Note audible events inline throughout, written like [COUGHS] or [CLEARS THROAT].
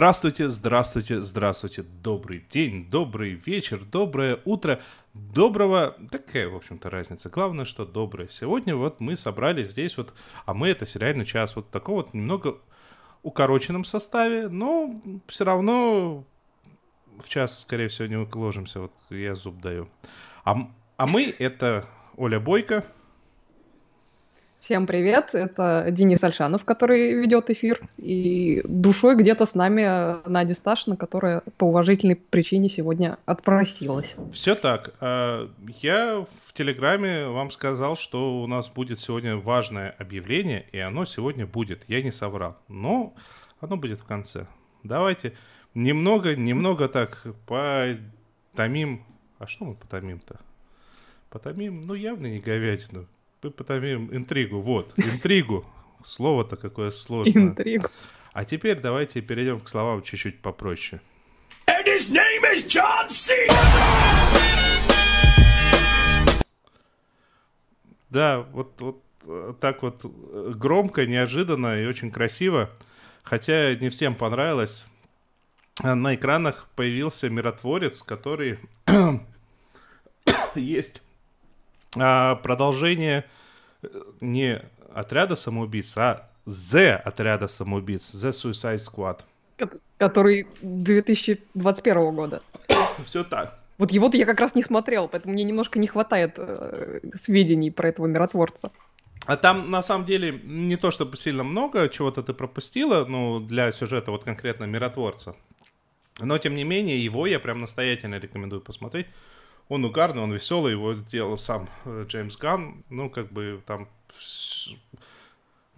Здравствуйте, здравствуйте, здравствуйте. Добрый день, добрый вечер, доброе утро, доброго... Такая, в общем-то, разница. Главное, что доброе. Сегодня вот мы собрались здесь вот, а мы это сериальный час, вот в таком вот немного укороченном составе, но все равно в час, скорее всего, не уложимся, вот я зуб даю. А, а мы это Оля Бойко, Всем привет, это Денис Альшанов, который ведет эфир, и душой где-то с нами Надя Сташина, которая по уважительной причине сегодня отпросилась. Все так. А, я в Телеграме вам сказал, что у нас будет сегодня важное объявление, и оно сегодня будет. Я не соврал, но оно будет в конце. Давайте немного, немного так потомим. А что мы потомим-то? Потомим, ну явно не говядину. Мы потомим интригу. Вот, интригу. Слово-то какое сложное. Интригу. А теперь давайте перейдем к словам чуть-чуть попроще. And his name is John C. Да, вот, вот э, так вот э, громко, неожиданно и очень красиво. Хотя не всем понравилось. А На экранах появился миротворец, который [COUGHS] есть а, продолжение э, не отряда самоубийц, а The отряда самоубийц, The Suicide Squad. Ко- Который 2021 года. [COUGHS] Все так. Вот его-то я как раз не смотрел, поэтому мне немножко не хватает э, сведений про этого миротворца. А там, на самом деле, не то чтобы сильно много чего-то ты пропустила, ну, для сюжета вот конкретно миротворца. Но, тем не менее, его я прям настоятельно рекомендую посмотреть. Он угарный, он веселый, его делал сам э, Джеймс Ганн. Ну, как бы там...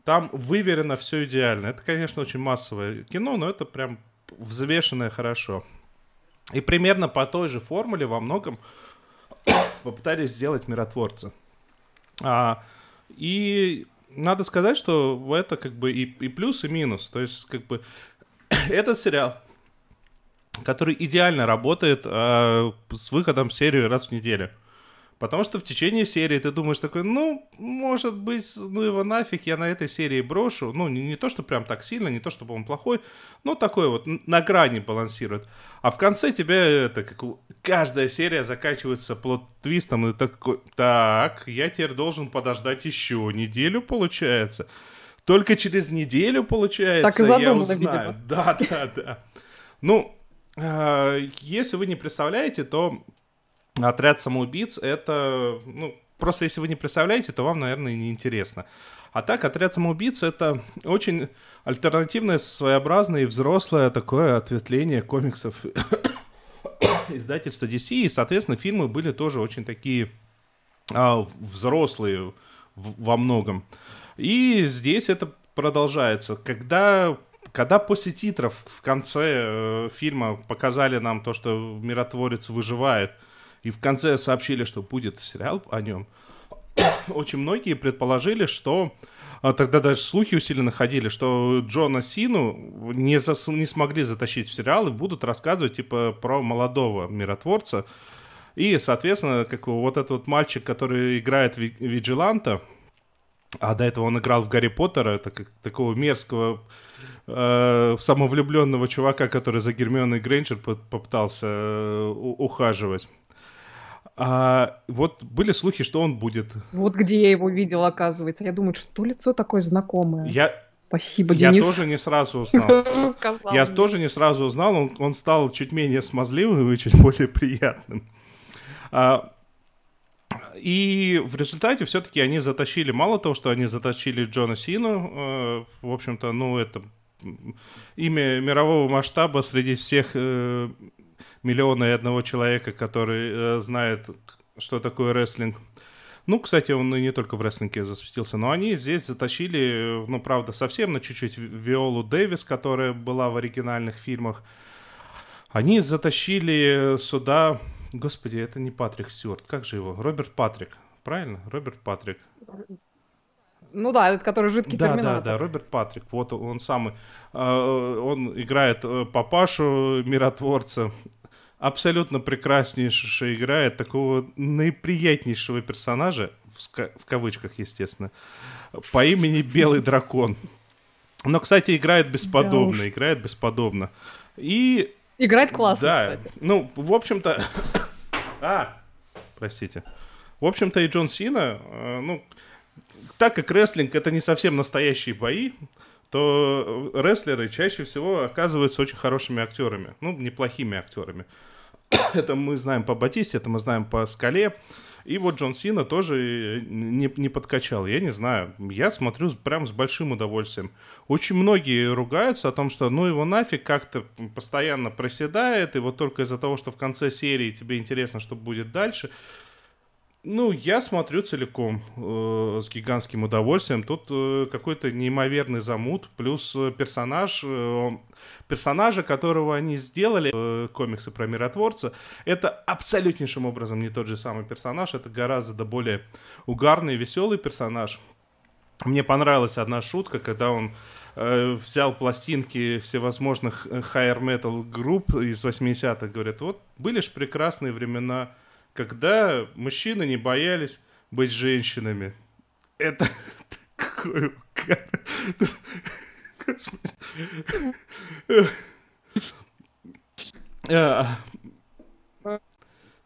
Там выверено все идеально. Это, конечно, очень массовое кино, но это прям взвешенное хорошо. И примерно по той же формуле во многом [COUGHS] попытались сделать миротворца. А, и надо сказать, что это как бы и, и плюс, и минус. То есть, как бы, [COUGHS] этот сериал, который идеально работает а, с выходом в серию раз в неделю. Потому что в течение серии ты думаешь такой, ну, может быть, ну его нафиг, я на этой серии брошу. Ну, не, не то, что прям так сильно, не то, чтобы он плохой, но такой вот на грани балансирует. А в конце тебя это, как каждая серия заканчивается плод-твистом, и такой, так, я теперь должен подождать еще неделю, получается. Только через неделю, получается, Так и я задумано, узнаю. видимо. Да, да, да. Ну, э, если вы не представляете, то Отряд самоубийц это, ну, просто если вы не представляете, то вам, наверное, не интересно. А так, отряд самоубийц это очень альтернативное, своеобразное и взрослое такое ответвление комиксов [COUGHS] издательства DC, и, соответственно, фильмы были тоже очень такие а, взрослые во многом. И здесь это продолжается. Когда, когда после титров в конце э, фильма показали нам то, что миротворец выживает, и в конце сообщили, что будет сериал о нем, [COUGHS] очень многие предположили, что а тогда даже слухи усиленно ходили, что Джона Сину не, зас- не смогли затащить в сериал и будут рассказывать типа про молодого миротворца. И, соответственно, как вот этот вот мальчик, который играет Ви- Виджиланта, а до этого он играл в Гарри Поттера, это как такого мерзкого э, самовлюбленного чувака, который за Гермионой Грейнджер по- попытался э, ухаживать. А, вот были слухи, что он будет. Вот где я его видела, оказывается. Я думаю, что лицо такое знакомое. Я, Спасибо, я Денис. тоже не сразу узнал. [LAUGHS] Я мне. тоже не сразу узнал, он, он стал чуть менее смазливым и чуть более приятным. А, и в результате все-таки они затащили, мало того, что они затащили Джона Сину, э, в общем-то, ну, это имя мирового масштаба среди всех э, миллиона и одного человека, который э, знает, что такое рестлинг. Ну, кстати, он и не только в рестлинге засветился, но они здесь затащили, ну, правда, совсем на чуть-чуть Виолу Дэвис, которая была в оригинальных фильмах. Они затащили сюда... Господи, это не Патрик Стюарт. Как же его? Роберт Патрик. Правильно? Роберт Патрик. Ну да, этот, который жидкий да, терминатор. Да, да, Роберт Патрик, вот он самый. А, он играет э, папашу миротворца, абсолютно прекраснейше играет такого наиприятнейшего персонажа, в, кавычках, естественно, по имени Белый Дракон. Но, кстати, играет бесподобно, да играет бесподобно. И... Играет классно, да, кстати. Ну, в общем-то... а, простите. В общем-то, и Джон Сина, э, ну, так как рестлинг это не совсем настоящие бои, то рестлеры чаще всего оказываются очень хорошими актерами, ну, неплохими актерами. [COUGHS] это мы знаем по Батисте, это мы знаем по Скале. И вот Джон Сина тоже не, не подкачал. Я не знаю. Я смотрю прям с большим удовольствием. Очень многие ругаются о том, что ну его нафиг как-то постоянно проседает. И вот только из-за того, что в конце серии тебе интересно, что будет дальше. Ну, я смотрю целиком э, с гигантским удовольствием. Тут э, какой-то неимоверный замут, плюс э, персонаж, э, персонажа, которого они сделали, э, комиксы про миротворца, это абсолютнейшим образом не тот же самый персонаж, это гораздо более угарный, веселый персонаж. Мне понравилась одна шутка, когда он э, взял пластинки всевозможных э, higher metal групп из 80-х, говорят, вот были же прекрасные времена когда мужчины не боялись быть женщинами. Это [LAUGHS] такой Господи. А.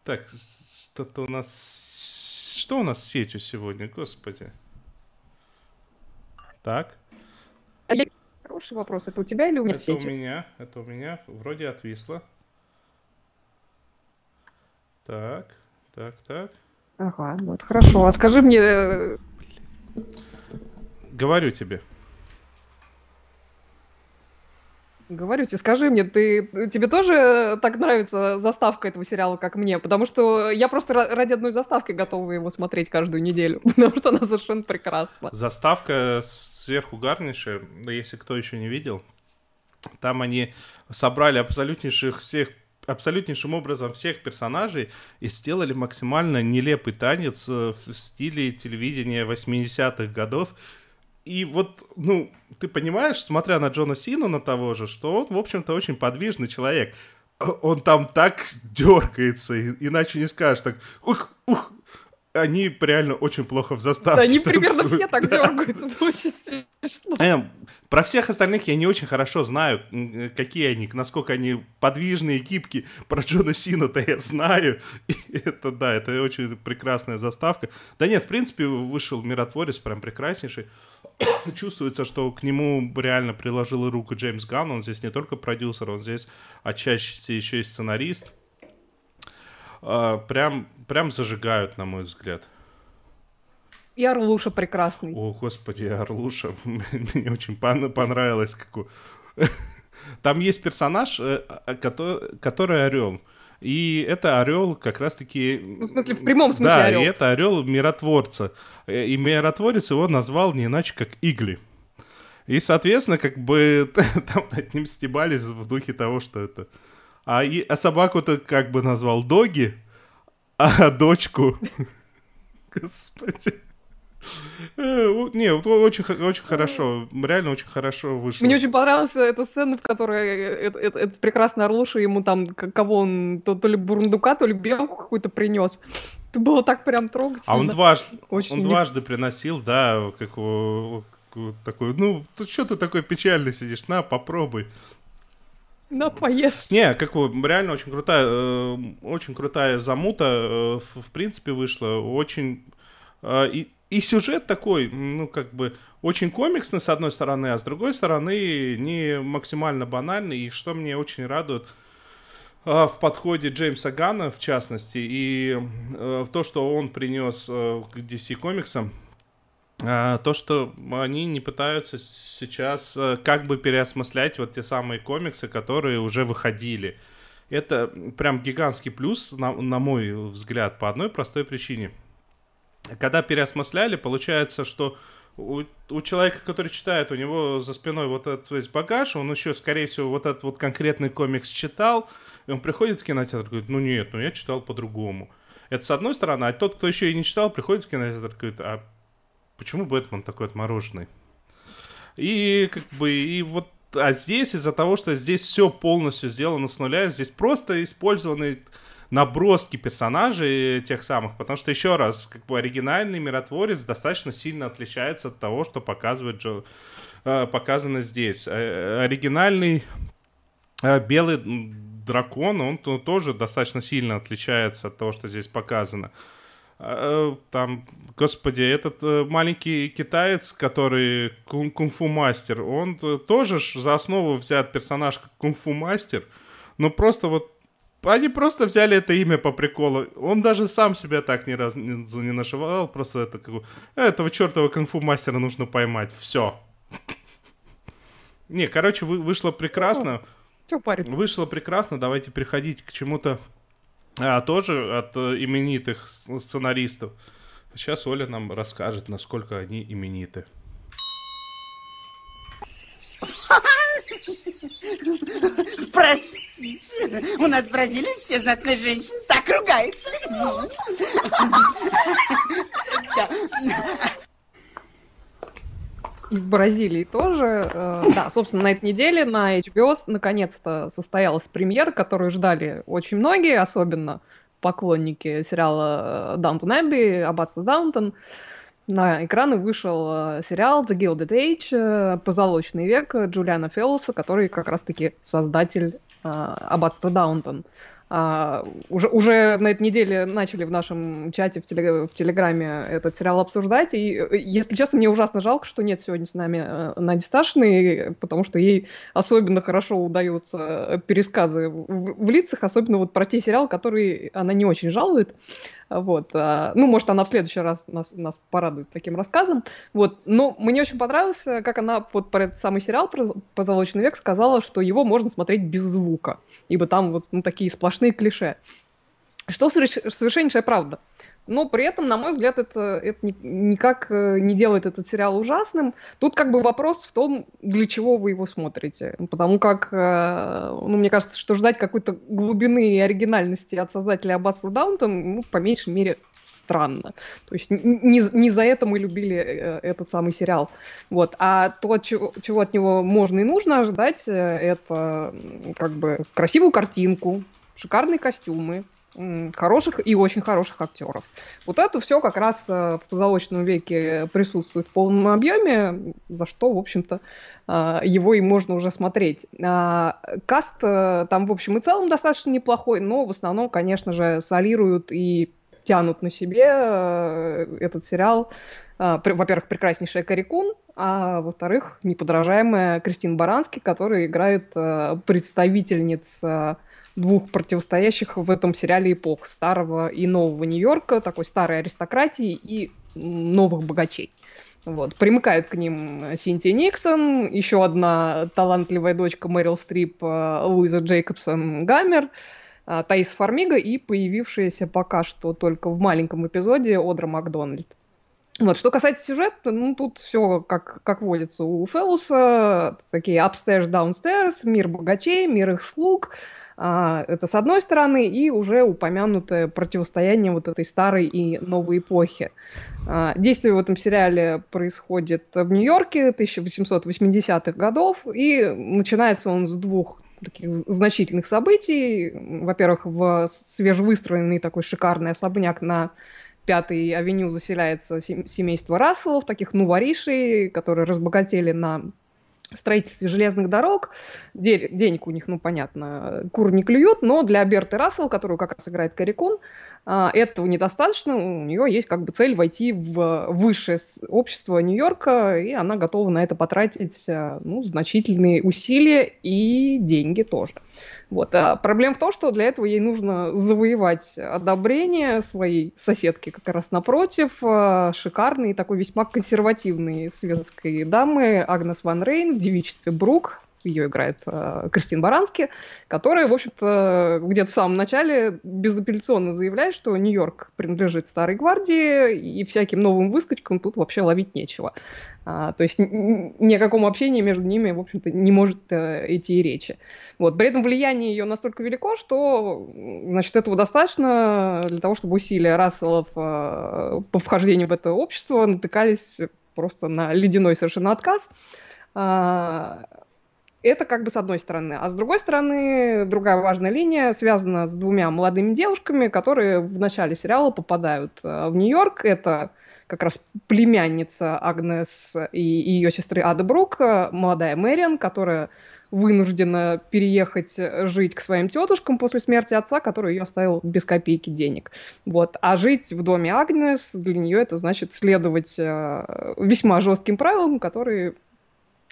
Так, что-то у нас... Что у нас с сетью сегодня, господи? Так. Хороший вопрос. Это у тебя или у меня это у меня, это у меня. Вроде отвисло. Так, так, так. Ага, вот хорошо. А скажи мне... Э, Говорю тебе. Говорю тебе, скажи мне, ты, тебе тоже так нравится заставка этого сериала, как мне? Потому что я просто ради одной заставки готова его смотреть каждую неделю, [LAUGHS] потому что она совершенно прекрасна. Заставка сверху гарнейшая, да если кто еще не видел, там они собрали абсолютнейших всех абсолютнейшим образом всех персонажей и сделали максимально нелепый танец э, в стиле телевидения 80-х годов. И вот, ну, ты понимаешь, смотря на Джона Сину, на того же, что он, в общем-то, очень подвижный человек. Он там так дергается, иначе не скажешь так, ух, ух, они реально очень плохо в заставке Да, они примерно все так да. дергаются, это очень смешно. Эм, про всех остальных я не очень хорошо знаю, какие они, насколько они подвижные, гибкие. Про Джона Сина-то я знаю. [LAUGHS] И это, да, это очень прекрасная заставка. Да нет, в принципе, вышел «Миротворец» прям прекраснейший. [COUGHS] Чувствуется, что к нему реально приложил руку Джеймс Ганн. Он здесь не только продюсер, он здесь отчасти еще и сценарист. А, прям, прям зажигают, на мой взгляд. И Орлуша прекрасный. О, господи, Орлуша. [LAUGHS] Мне очень понравилось. Как... [LAUGHS] Там есть персонаж, э, а, который, который орел. И это орел как раз-таки... Ну, в смысле, в прямом смысле да, орел. и это орел миротворца. Э, и миротворец его назвал не иначе, как Игли. И, соответственно, как бы [LAUGHS] там над ним стебались в духе того, что это а, и, а собаку-то как бы назвал Доги, а дочку... [LAUGHS] Господи. Э, не, очень, очень хорошо, реально очень хорошо вышло. Мне очень понравилась эта сцена, в которой этот, этот, этот прекрасный Орлуша ему там, кого он, то, то ли бурундука, то ли белку какую-то принес. Это было так прям трогательно. А он дважды, очень он дважды приносил, да, как такой, ну, что ты такой печальный сидишь, на, попробуй. На, поешь. Не, как бы, реально очень крутая, э, очень крутая замута, э, в, в принципе, вышла. Очень... Э, и, и сюжет такой, ну, как бы, очень комиксный, с одной стороны, а с другой стороны, не максимально банальный. И что мне очень радует, э, в подходе Джеймса Гана, в частности, и э, в то, что он принес э, к DC комиксам, то, что они не пытаются сейчас э, как бы переосмыслять вот те самые комиксы, которые уже выходили. Это прям гигантский плюс, на, на мой взгляд, по одной простой причине. Когда переосмысляли, получается, что у, у человека, который читает, у него за спиной вот этот весь багаж, он еще, скорее всего, вот этот вот конкретный комикс читал, и он приходит в кинотеатр и говорит, ну нет, ну я читал по-другому. Это с одной стороны, а тот, кто еще и не читал, приходит в кинотеатр и говорит, а почему Бэтмен такой отмороженный? И как бы, и вот, а здесь из-за того, что здесь все полностью сделано с нуля, здесь просто использованы наброски персонажей тех самых, потому что, еще раз, как бы оригинальный миротворец достаточно сильно отличается от того, что показывает Джо, э, показано здесь. Э, оригинальный э, белый дракон, он тоже достаточно сильно отличается от того, что здесь показано. Там, господи, этот маленький китаец, который кунг-фу мастер, он тоже за основу взят персонаж как кунг-фу мастер, но просто вот они просто взяли это имя по приколу. Он даже сам себя так ни разу не нашивал. Просто это как этого чертова кунг-фу мастера нужно поймать. Все. Не, короче, вы, вышло прекрасно. Че парень? Вышло прекрасно. Давайте переходить к чему-то а, тоже от э, именитых сценаристов. Сейчас Оля нам расскажет, насколько они имениты. Простите, у нас в Бразилии все знатные женщины так ругаются. И в Бразилии тоже. Э, да, собственно, на этой неделе на HBO наконец-то состоялась премьера, которую ждали очень многие, особенно поклонники сериала Даунтон Эбби, Аббатство Даунтон. На экраны вышел э, сериал The Gilded Age, э, позолоченный век Джулиана Феллуса, который как раз-таки создатель э, Аббатства Даунтон. А, уже, уже на этой неделе начали в нашем чате в, теле, в Телеграме этот сериал обсуждать. И, если честно, мне ужасно жалко, что нет сегодня с нами э, Нади Сташиной, потому что ей особенно хорошо удаются пересказы в, в лицах, особенно вот про те сериалы, которые она не очень жалует. Вот. А, ну, может, она в следующий раз нас, нас порадует таким рассказом. Вот. Но мне очень понравилось, как она вот про этот самый сериал про «Позолоченный век» сказала, что его можно смотреть без звука, ибо там вот ну, такие сплошные клише. Что совершеннейшая правда. Но при этом, на мой взгляд, это, это никак э, не делает этот сериал ужасным. Тут как бы вопрос в том, для чего вы его смотрите. Потому как, э, ну, мне кажется, что ждать какой-то глубины и оригинальности от создателя Аббаса Даунтон, ну, по меньшей мере, странно. То есть не, не за это мы любили э, этот самый сериал. Вот. А то, чего, чего от него можно и нужно ожидать, это как бы красивую картинку, шикарные костюмы, хороших и очень хороших актеров. Вот это все как раз э, в позолоченном веке присутствует в полном объеме, за что, в общем-то, э, его и можно уже смотреть. А, каст э, там, в общем и целом, достаточно неплохой, но в основном, конечно же, солируют и тянут на себе этот сериал. Во-первых, прекраснейшая Карикун, а во-вторых, неподражаемая Кристин Баранский, которая играет представительниц двух противостоящих в этом сериале эпох старого и нового Нью-Йорка, такой старой аристократии и новых богачей. Вот. Примыкают к ним Синтия Никсон, еще одна талантливая дочка Мэрил Стрип, э, Луиза Джейкобсон Гаммер, э, Таис Фармига и появившаяся пока что только в маленьком эпизоде Одра Макдональд. Вот, что касается сюжета, ну, тут все как, как водится у Феллуса, такие upstairs, downstairs, мир богачей, мир их слуг, это с одной стороны, и уже упомянутое противостояние вот этой старой и новой эпохи. А, действие в этом сериале происходит в Нью-Йорке 1880-х годов, и начинается он с двух таких значительных событий. Во-первых, в свежевыстроенный такой шикарный особняк на Пятой авеню заселяется семейство Расселов, таких нуворишей, которые разбогатели на строительстве железных дорог. денег у них, ну, понятно, кур не клюют, но для Берты Рассел, которую как раз играет Карикун, а, этого недостаточно. У нее есть как бы цель войти в высшее общество Нью-Йорка, и она готова на это потратить а, ну, значительные усилия и деньги тоже. Вот. А проблема в том, что для этого ей нужно завоевать одобрение своей соседки как раз напротив, а, шикарной, такой весьма консервативной светской дамы Агнес Ван Рейн в девичестве Брук, ее играет э, Кристин Барански, которая, в общем-то, где-то в самом начале безапелляционно заявляет, что Нью-Йорк принадлежит Старой Гвардии, и всяким новым выскочкам тут вообще ловить нечего. А, то есть ни о каком общении между ними, в общем-то, не может э, идти и речи. Вот. При этом влияние ее настолько велико, что значит, этого достаточно для того, чтобы усилия Расселов э, по вхождению в это общество натыкались просто на ледяной совершенно отказ. А, это как бы с одной стороны. А с другой стороны, другая важная линия связана с двумя молодыми девушками, которые в начале сериала попадают э, в Нью-Йорк. Это как раз племянница Агнес и, ее сестры Ада Брук, молодая Мэриан, которая вынуждена переехать жить к своим тетушкам после смерти отца, который ее оставил без копейки денег. Вот. А жить в доме Агнес для нее это значит следовать э, весьма жестким правилам, которые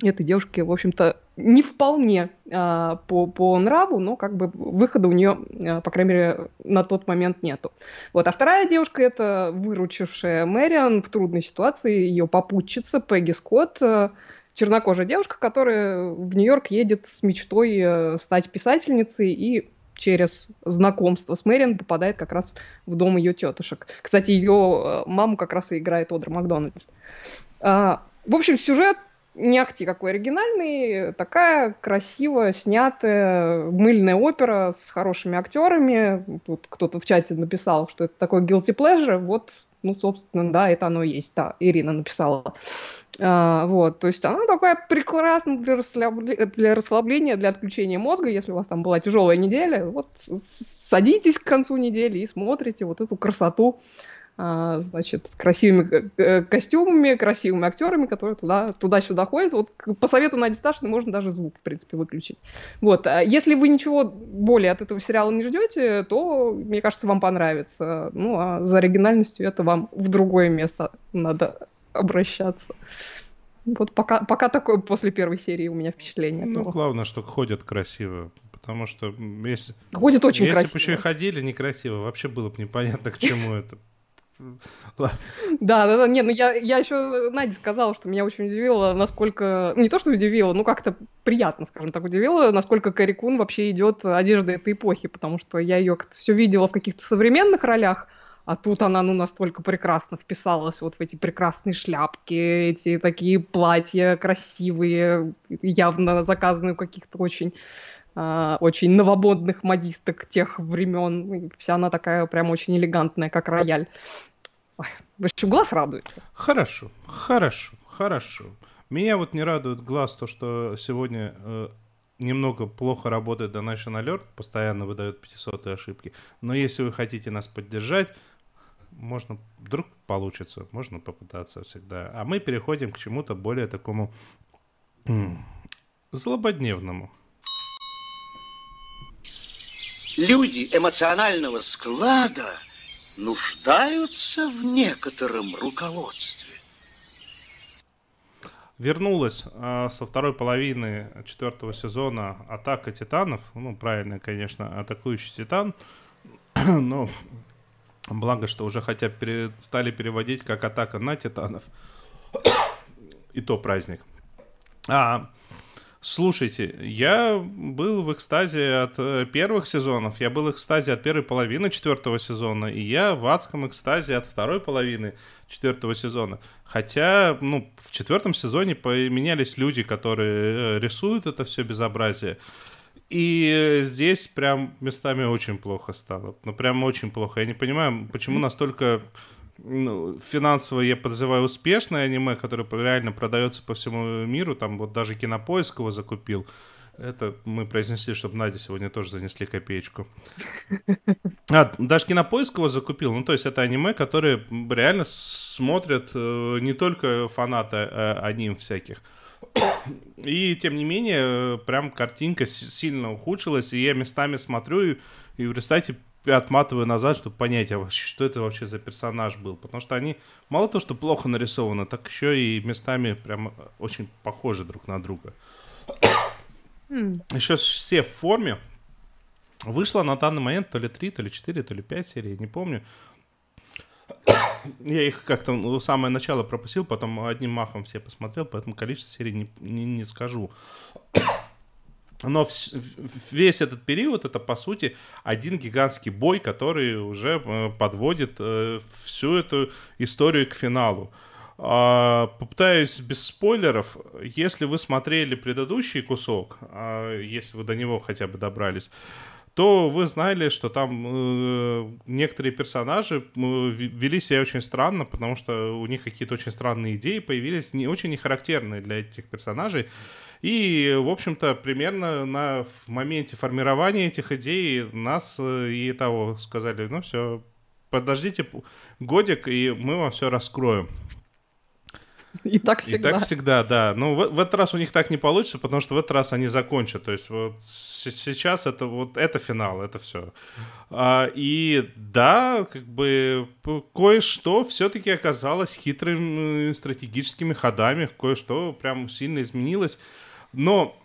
этой девушке, в общем-то, не вполне э, по, по нраву, но как бы выхода у нее, э, по крайней мере, на тот момент нету. Вот. А вторая девушка — это выручившая Мэриан в трудной ситуации, ее попутчица Пегги Скотт, э, чернокожая девушка, которая в Нью-Йорк едет с мечтой э, стать писательницей и через знакомство с Мэриан попадает как раз в дом ее тетушек. Кстати, ее э, маму как раз и играет Одра Макдональд. А, в общем, сюжет не ахти какой оригинальный, такая красиво снятая мыльная опера с хорошими актерами. Тут кто-то в чате написал, что это такой guilty pleasure. Вот, ну, собственно, да, это оно и есть. Да, Ирина написала. А, вот, то есть она такая прекрасная для, расслабля... для расслабления, для отключения мозга, если у вас там была тяжелая неделя. Вот садитесь к концу недели и смотрите вот эту красоту а, значит, с красивыми э, костюмами, красивыми актерами, которые туда, туда-сюда ходят. Вот по совету Нади Сташиной можно даже звук, в принципе, выключить. Вот. А если вы ничего более от этого сериала не ждете, то, мне кажется, вам понравится. Ну, а за оригинальностью это вам в другое место надо обращаться. Вот пока, пока такое после первой серии у меня впечатление. Ну, главное, что ходят красиво. Потому что если... Ходит очень если красиво. Если бы еще и ходили некрасиво, вообще было бы непонятно, к чему это. Да, да, да, нет, ну я, я еще Наде сказала, что меня очень удивило, насколько, не то что удивило, ну как-то приятно, скажем так, удивило, насколько Кэрри Кун вообще идет одеждой этой эпохи, потому что я ее все видела в каких-то современных ролях, а тут она, ну, настолько прекрасно вписалась вот в эти прекрасные шляпки, эти такие платья красивые, явно заказанные у каких-то очень очень новомодных модисток тех времен. Вся она такая прям очень элегантная, как рояль. Ой, в общем, глаз радуется. Хорошо, хорошо, хорошо. Меня вот не радует глаз то, что сегодня э, немного плохо работает Donation Alert, постоянно выдает 500 ошибки. Но если вы хотите нас поддержать, можно, вдруг получится, можно попытаться всегда. А мы переходим к чему-то более такому злободневному. Люди эмоционального склада нуждаются в некотором руководстве. Вернулась э, со второй половины четвертого сезона «Атака титанов». Ну, правильно, конечно, «Атакующий титан». [CLEARS THROAT] Но благо, что уже хотя пере... стали переводить как «Атака на титанов». [CLEARS THROAT] И то праздник. А Слушайте, я был в экстазе от э, первых сезонов, я был в экстазе от первой половины четвертого сезона, и я в адском экстазе от второй половины четвертого сезона. Хотя, ну, в четвертом сезоне поменялись люди, которые э, рисуют это все безобразие. И здесь прям местами очень плохо стало. Ну, прям очень плохо. Я не понимаю, почему настолько ну, финансово, я подозреваю, успешное аниме, которое реально продается по всему миру, там вот даже Кинопоиск его закупил. Это мы произнесли, чтобы Надя сегодня тоже занесли копеечку. А, даже Кинопоиск его закупил. Ну, то есть это аниме, которые реально смотрят э, не только фанаты э, аним всяких. И, тем не менее, прям картинка сильно ухудшилась, и я местами смотрю, и, и представьте, отматываю назад, чтобы понять, а что это вообще за персонаж был. Потому что они мало того, что плохо нарисованы, так еще и местами прям очень похожи друг на друга. Mm. Еще все в форме. Вышло на данный момент то ли 3, то ли 4, то ли 5 серий, не помню. Я их как-то ну, самое начало пропустил, потом одним махом все посмотрел, поэтому количество серий не, не, не скажу. Но весь этот период это, по сути, один гигантский бой, который уже э, подводит э, всю эту историю к финалу. А, попытаюсь без спойлеров. Если вы смотрели предыдущий кусок, а, если вы до него хотя бы добрались, то вы знали, что там э, некоторые персонажи э, вели себя очень странно, потому что у них какие-то очень странные идеи появились, не очень нехарактерные для этих персонажей. И, в общем-то, примерно на, в моменте формирования этих идей нас э, и того сказали, ну все, подождите годик, и мы вам все раскроем. [LAUGHS] И так всегда. И так всегда, да. Но в, в этот раз у них так не получится, потому что в этот раз они закончат. То есть вот сейчас это вот это финал, это все. А, и да, как бы кое-что все-таки оказалось хитрыми стратегическими ходами, кое-что прям сильно изменилось. Но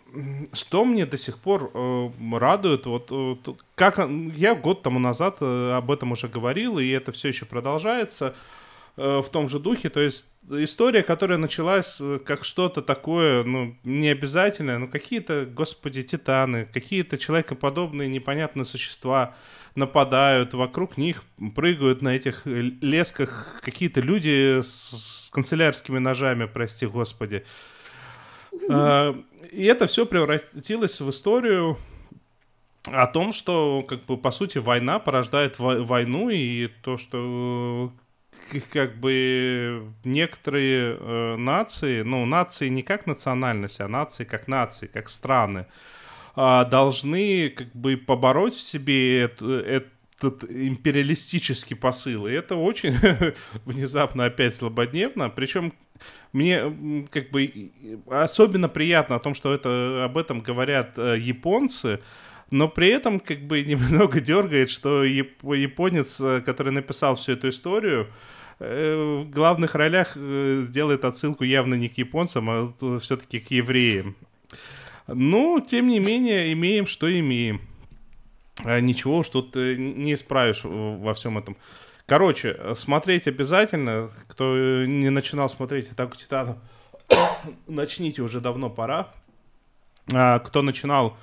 что мне до сих пор э, радует, вот э, как я год тому назад э, об этом уже говорил, и это все еще продолжается. Э, в том же духе. То есть история, которая началась э, как что-то такое, ну, не обязательное, но какие-то, господи, титаны, какие-то человекоподобные непонятные существа нападают, вокруг них прыгают на этих лесках какие-то люди с, с канцелярскими ножами, прости господи. Э, и это все превратилось в историю о том, что, как бы, по сути, война порождает войну, и то, что как бы некоторые э, нации, ну, нации не как национальность, а нации как нации, как страны, э, должны как бы побороть в себе это, этот империалистический посыл. И это очень [LAUGHS] внезапно опять злободневно. Причем мне как бы особенно приятно о том, что это, об этом говорят э, японцы, но при этом как бы [LAUGHS] немного дергает, что японец, э, который написал всю эту историю, в главных ролях э, сделает отсылку явно не к японцам, а все-таки к евреям. Но, тем не менее, имеем, что имеем. А ничего уж тут э, не исправишь во всем этом. Короче, смотреть обязательно. Кто не начинал смотреть «Атаку Титана», [COUGHS] начните, уже давно пора. А, кто начинал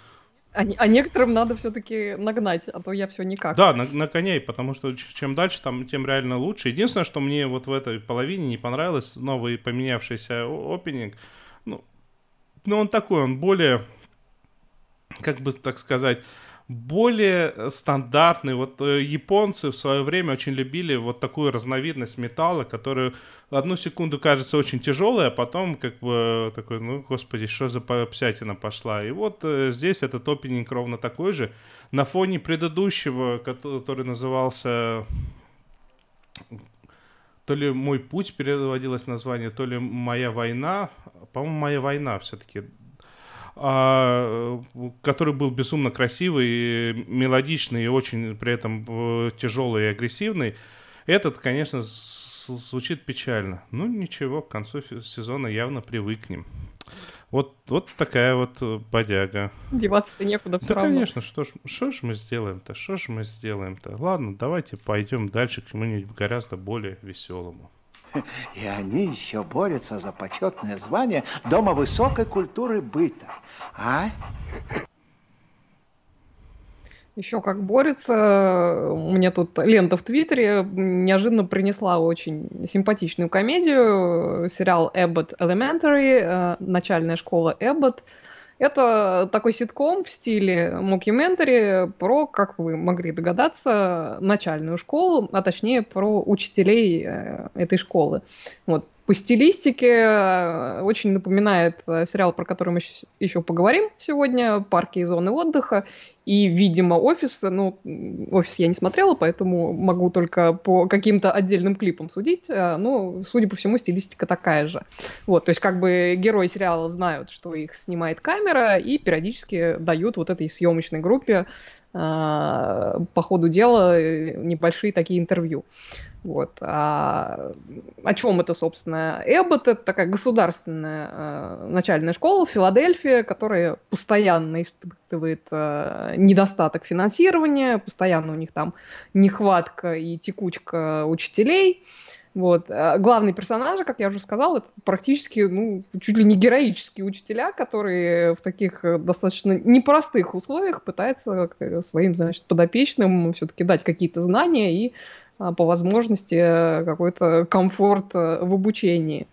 а, а некоторым надо все-таки нагнать, а то я все никак. Да, на, на коней, потому что чем дальше, там, тем реально лучше. Единственное, что мне вот в этой половине не понравилось, новый поменявшийся опенинг, ну, ну он такой, он более, как бы так сказать, более стандартный. Вот э, японцы в свое время очень любили вот такую разновидность металла, которая одну секунду кажется очень тяжелой, а потом как бы такой, ну, господи, что за псятина пошла. И вот э, здесь этот опенинг ровно такой же. На фоне предыдущего, который назывался то ли «Мой путь» переводилось название, то ли «Моя война». По-моему, «Моя война» все-таки который был безумно красивый, мелодичный и очень при этом э, тяжелый и агрессивный. Этот, конечно, звучит печально. Ну, ничего, к концу сезона явно привыкнем. Вот, вот такая вот э, бодяга. Деваться-то некуда все да, равно. конечно, что ж, что ж мы сделаем-то, что ж мы сделаем-то. Ладно, давайте пойдем дальше к чему-нибудь гораздо более веселому. И они еще борются за почетное звание Дома высокой культуры быта. А? Еще как борется. У меня тут лента в Твиттере неожиданно принесла очень симпатичную комедию. Сериал Abbott Elementary, э, начальная школа Эббот. Это такой ситком в стиле мокюментари про, как вы могли догадаться, начальную школу, а точнее про учителей э, этой школы. Вот. По стилистике э, очень напоминает э, сериал, про который мы еще поговорим сегодня, «Парки и зоны отдыха». И, видимо, офис, ну, офис я не смотрела, поэтому могу только по каким-то отдельным клипам судить. Э, ну, судя по всему, стилистика такая же. Вот, то есть как бы герои сериала знают, что их снимает камера, и периодически дают вот этой съемочной группе по ходу дела небольшие такие интервью. Вот. А, о чем это, собственно? Эббот — это такая государственная э, начальная школа в Филадельфии, которая постоянно испытывает э, недостаток финансирования, постоянно у них там нехватка и текучка учителей. Вот. А главный персонаж, как я уже сказала, это практически, ну, чуть ли не героические учителя, которые в таких э, достаточно непростых условиях пытаются своим, значит, подопечным все-таки дать какие-то знания и по возможности э, какой-то комфорт э, в обучении.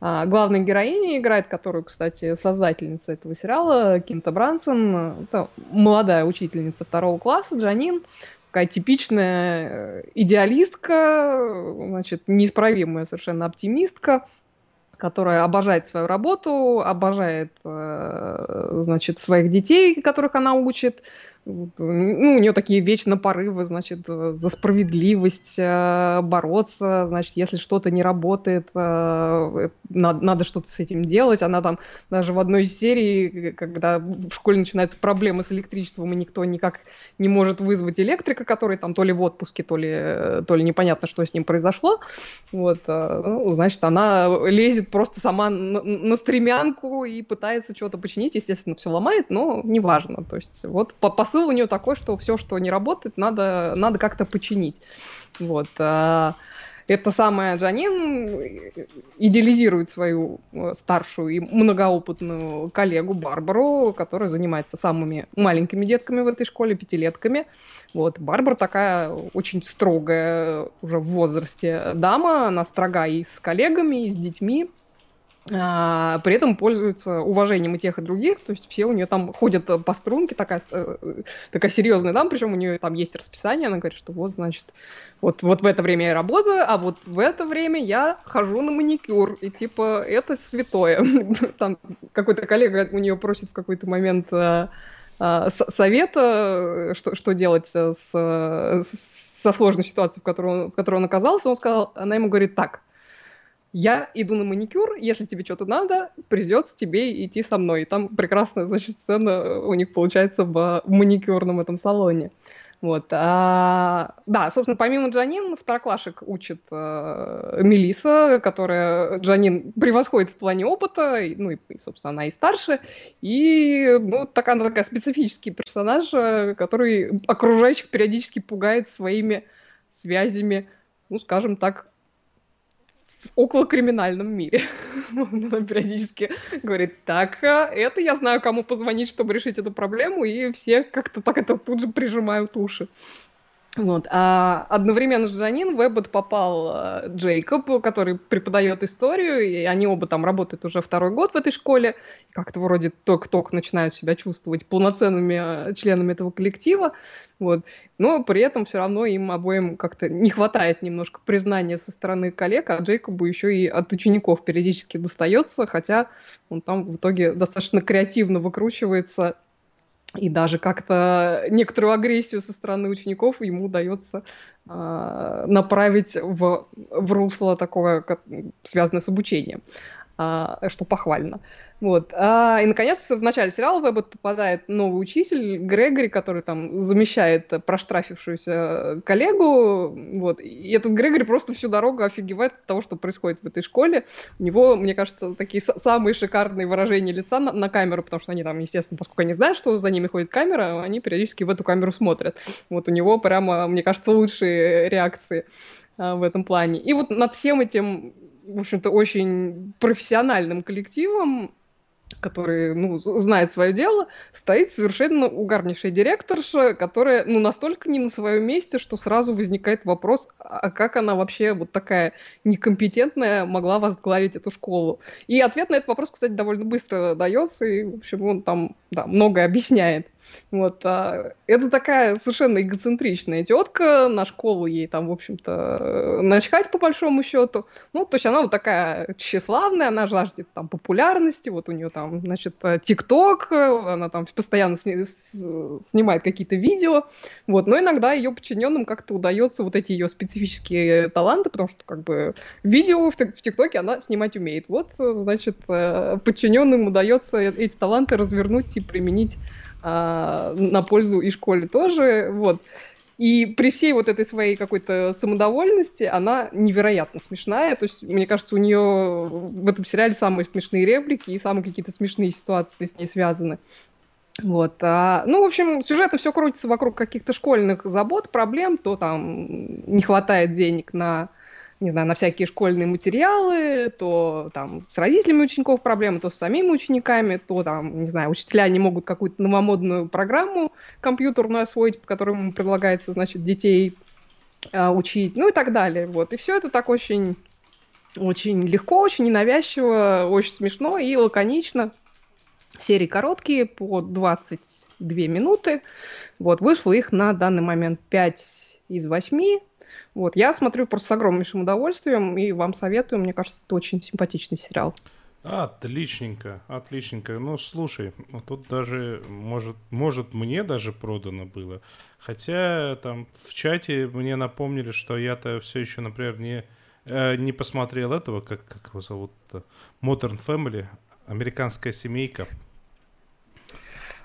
А главной героиней играет, которую, кстати, создательница этого сериала, Кинта Брансон, это молодая учительница второго класса, Джанин, такая типичная э, идеалистка, значит, неисправимая совершенно оптимистка, которая обожает свою работу, обожает, значит, своих детей, которых она учит, ну, у нее такие вечно порывы, значит, э, за справедливость э, бороться, значит, если что-то не работает, э, надо, надо что-то с этим делать. Она там даже в одной из серий, когда в школе начинаются проблемы с электричеством, и никто никак не может вызвать электрика, который там то ли в отпуске, то ли, то ли непонятно, что с ним произошло, вот, ну, значит, она лезет просто сама на, на стремянку и пытается что-то починить, естественно, все ломает, но неважно. То есть вот по посыл посыл у нее такой, что все, что не работает, надо, надо как-то починить. Вот. А, это самая Джанин идеализирует свою э, старшую и многоопытную коллегу Барбару, которая занимается самыми маленькими детками в этой школе, пятилетками. Вот. Барбара такая очень строгая уже в возрасте дама, она строга и с коллегами, и с детьми, а, при этом пользуются уважением и тех, и других, то есть все у нее там ходят по струнке, такая, э, такая серьезная дама, причем у нее там есть расписание, она говорит, что вот, значит, вот, вот в это время я работаю, а вот в это время я хожу на маникюр, и типа это святое. [LAUGHS] Там какой-то коллега у нее просит в какой-то момент э, э, совета, что, что делать с, со сложной ситуацией, в которой, он, в которой он оказался, он сказал, она ему говорит так, я иду на маникюр, если тебе что-то надо, придется тебе идти со мной. И там прекрасная, значит, сцена у них получается в маникюрном этом салоне. Вот. А, да, собственно, помимо Джанин, второклашек учит э, Мелиса, которая Джанин превосходит в плане опыта, ну и, собственно, она и старше. И ну, такая, она такая специфический персонаж, э, который окружающих периодически пугает своими связями, ну, скажем так, в околокриминальном мире. [LAUGHS] Она периодически говорит, так, э, это я знаю, кому позвонить, чтобы решить эту проблему, и все как-то так это тут же прижимают уши. Вот. А одновременно с Джанин в Эббот попал э, Джейкоб, который преподает историю, и они оба там работают уже второй год в этой школе, как-то вроде только-только начинают себя чувствовать полноценными э, членами этого коллектива, вот. но при этом все равно им обоим как-то не хватает немножко признания со стороны коллег, а Джейкобу еще и от учеников периодически достается, хотя он там в итоге достаточно креативно выкручивается и даже как-то некоторую агрессию со стороны учеников ему удается э, направить в, в русло такое, как, связанное с обучением, что похвально. Вот. А, и, наконец, в начале сериала в попадает новый учитель, Грегори, который там замещает проштрафившуюся коллегу. Вот. И этот Грегори просто всю дорогу офигевает от того, что происходит в этой школе. У него, мне кажется, такие самые шикарные выражения лица на, на камеру, потому что они там, естественно, поскольку они знают, что за ними ходит камера, они периодически в эту камеру смотрят. Вот у него прямо, мне кажется, лучшие реакции а, в этом плане. И вот над всем этим в общем-то, очень профессиональным коллективом который, ну, знает свое дело, стоит совершенно угарнейшая директорша, которая, ну, настолько не на своем месте, что сразу возникает вопрос, а как она вообще вот такая некомпетентная могла возглавить эту школу? И ответ на этот вопрос, кстати, довольно быстро дается, и, в общем, он там, да, многое объясняет. Вот, а, это такая совершенно эгоцентричная тетка, на школу ей там, в общем-то, начхать по большому счету. Ну, то есть она вот такая тщеславная, она жаждет там популярности, вот у нее там, значит, ТикТок, она там постоянно сни- снимает какие-то видео, вот, но иногда ее подчиненным как-то удается вот эти ее специфические таланты, потому что как бы видео в ТикТоке она снимать умеет. Вот, значит, э, подчиненным удается эти таланты развернуть и применить а, на пользу и школе тоже, вот. И при всей вот этой своей какой-то самодовольности она невероятно смешная. То есть, мне кажется, у нее в этом сериале самые смешные реплики и самые какие-то смешные ситуации с ней связаны. Вот. А, ну, в общем, сюжет все крутится вокруг каких-то школьных забот, проблем. То там не хватает денег на не знаю, на всякие школьные материалы, то там с родителями учеников проблемы, то с самими учениками, то там, не знаю, учителя не могут какую-то новомодную программу компьютерную освоить, по которой предлагается, значит, детей э, учить, ну и так далее. Вот. И все это так очень, очень легко, очень ненавязчиво, очень смешно и лаконично. Серии короткие, по 22 минуты. Вот, вышло их на данный момент 5 из 8. Вот, я смотрю просто с огромнейшим удовольствием и вам советую. Мне кажется, это очень симпатичный сериал. Отличненько, отличненько. Ну, слушай, тут даже, может, может, мне даже продано было. Хотя там в чате мне напомнили, что я-то все еще, например, не, э, не посмотрел этого, как, как его зовут-то, Modern Family, американская семейка.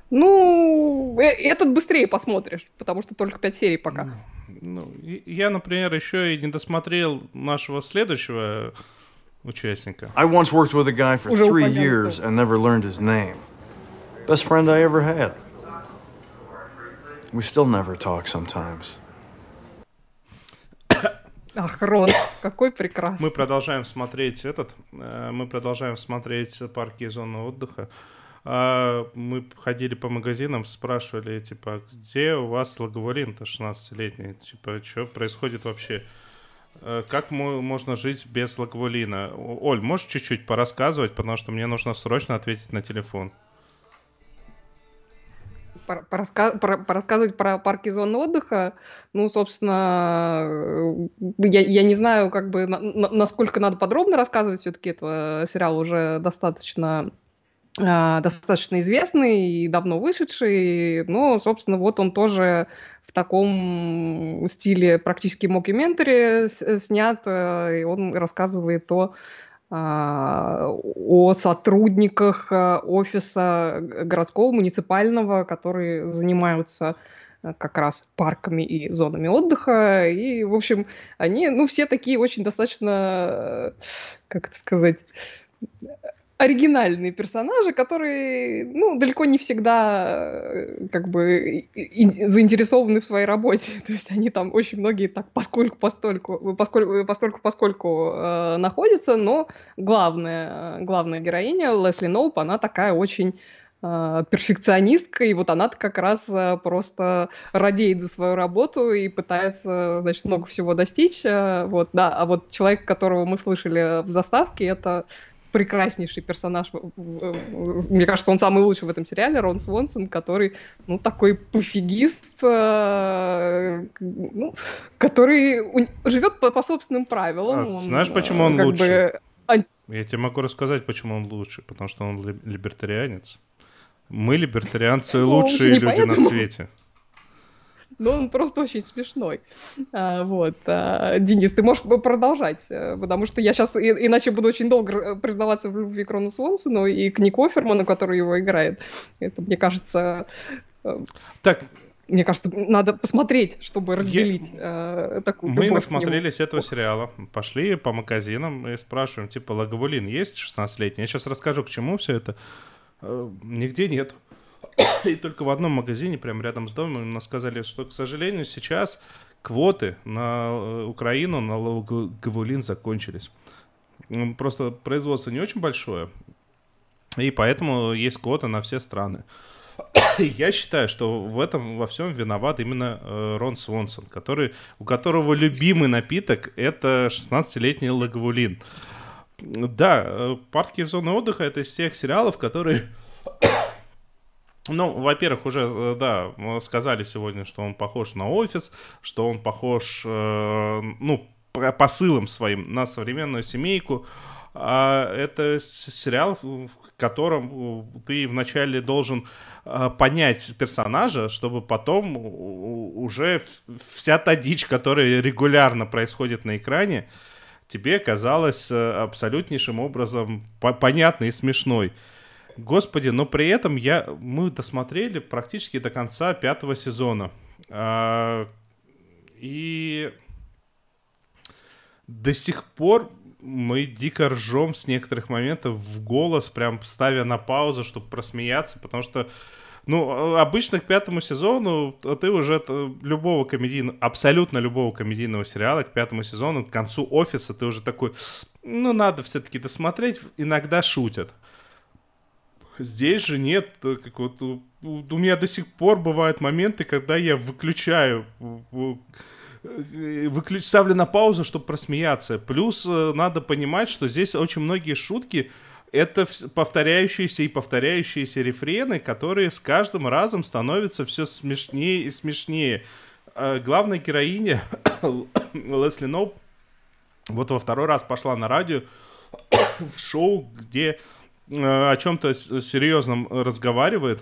Ну, э, этот быстрее посмотришь, потому что только 5 серий пока. Ну, я, например, еще и не досмотрел нашего следующего участника. I once worked with a guy for three years and never learned his name. Best friend I ever had. We still never talk sometimes. Ах, Рон, какой прекрасный. Мы продолжаем смотреть этот, э, мы продолжаем смотреть парки и зоны отдыха. А мы ходили по магазинам, спрашивали, типа, где у вас лаговалин-то 16-летний? Типа, что происходит вообще? Э, как можно жить без лагволина? Оль, можешь чуть-чуть порассказывать, потому что мне нужно срочно ответить на телефон. Пораска... Порассказывать про парки зоны отдыха, ну, собственно, э, я, я не знаю, как бы, на, насколько надо подробно рассказывать, все-таки это сериал уже достаточно а, достаточно известный и давно вышедший, но, собственно, вот он тоже в таком стиле практически мокюментари снят, э, и он рассказывает о а, о сотрудниках э, офиса городского, муниципального, которые занимаются э, как раз парками и зонами отдыха. И, в общем, они, ну, все такие очень достаточно, как это сказать, оригинальные персонажи, которые, ну, далеко не всегда э, как бы заинтересованы в своей работе. [LAUGHS] То есть они там очень многие так поскольку постольку, поскольку постольку поскольку э, находятся, но главная главная героиня Лесли Ноуп, она такая очень э, перфекционистка, и вот она как раз э, просто радеет за свою работу и пытается, значит, много всего достичь. Вот, да, а вот человек, которого мы слышали в заставке, это прекраснейший персонаж. Мне кажется, он самый лучший в этом сериале, Рон Свонсон, который, ну, такой пофигист, э, ну, который живет по, по собственным правилам. А, он, знаешь, почему он лучше? Бы... Я тебе могу рассказать, почему он лучше. Потому что он либертарианец. Мы, либертарианцы, ну, лучшие люди на свете но он просто очень смешной. А, вот. А, Денис, ты можешь продолжать, э, потому что я сейчас иначе буду очень долго э, признаваться в любви к Рону Свонсону и к Нику Оферману, который его играет. Это, мне кажется... Э, так, мне кажется, надо посмотреть, чтобы разделить я... э, такую Мы насмотрелись этого сериала, пошли по магазинам и спрашиваем, типа, Лаговулин есть 16-летний? Я сейчас расскажу, к чему все это. Нигде нет. [COUGHS] И только в одном магазине, прямо рядом с домом, нам сказали, что, к сожалению, сейчас квоты на э, Украину, на Гавулин закончились. Просто производство не очень большое, и поэтому есть квота на все страны. [COUGHS] Я считаю, что в этом во всем виноват именно э, Рон Свонсон, который, у которого любимый напиток это 16-летний Лагвулин. Да, э, парки и зоны отдыха это из тех сериалов, которые ну, во-первых, уже, э, да, сказали сегодня, что он похож на офис, что он похож, э, ну, посылом своим на современную семейку. А это сериал, в котором э, ты вначале должен э, понять персонажа, чтобы потом уже вся та дичь, которая регулярно происходит на экране, тебе казалась абсолютнейшим образом понятной и смешной. Господи, но при этом я, мы досмотрели практически до конца пятого сезона. А, и до сих пор мы дико ржем с некоторых моментов в голос, прям ставя на паузу, чтобы просмеяться, потому что Ну, обычно к пятому сезону ты уже любого комедийного, абсолютно любого комедийного сериала к пятому сезону, к концу офиса ты уже такой, ну, надо все-таки досмотреть, иногда шутят. Здесь же нет, как вот у, у меня до сих пор бывают моменты, когда я выключаю, выключ, ставлю на паузу, чтобы просмеяться. Плюс э, надо понимать, что здесь очень многие шутки, это повторяющиеся и повторяющиеся рефрены, которые с каждым разом становятся все смешнее и смешнее. А главная героиня [COUGHS] Лесли Ноуп вот во второй раз пошла на радио [COUGHS] в шоу, где э, о чем-то серьезном разговаривает.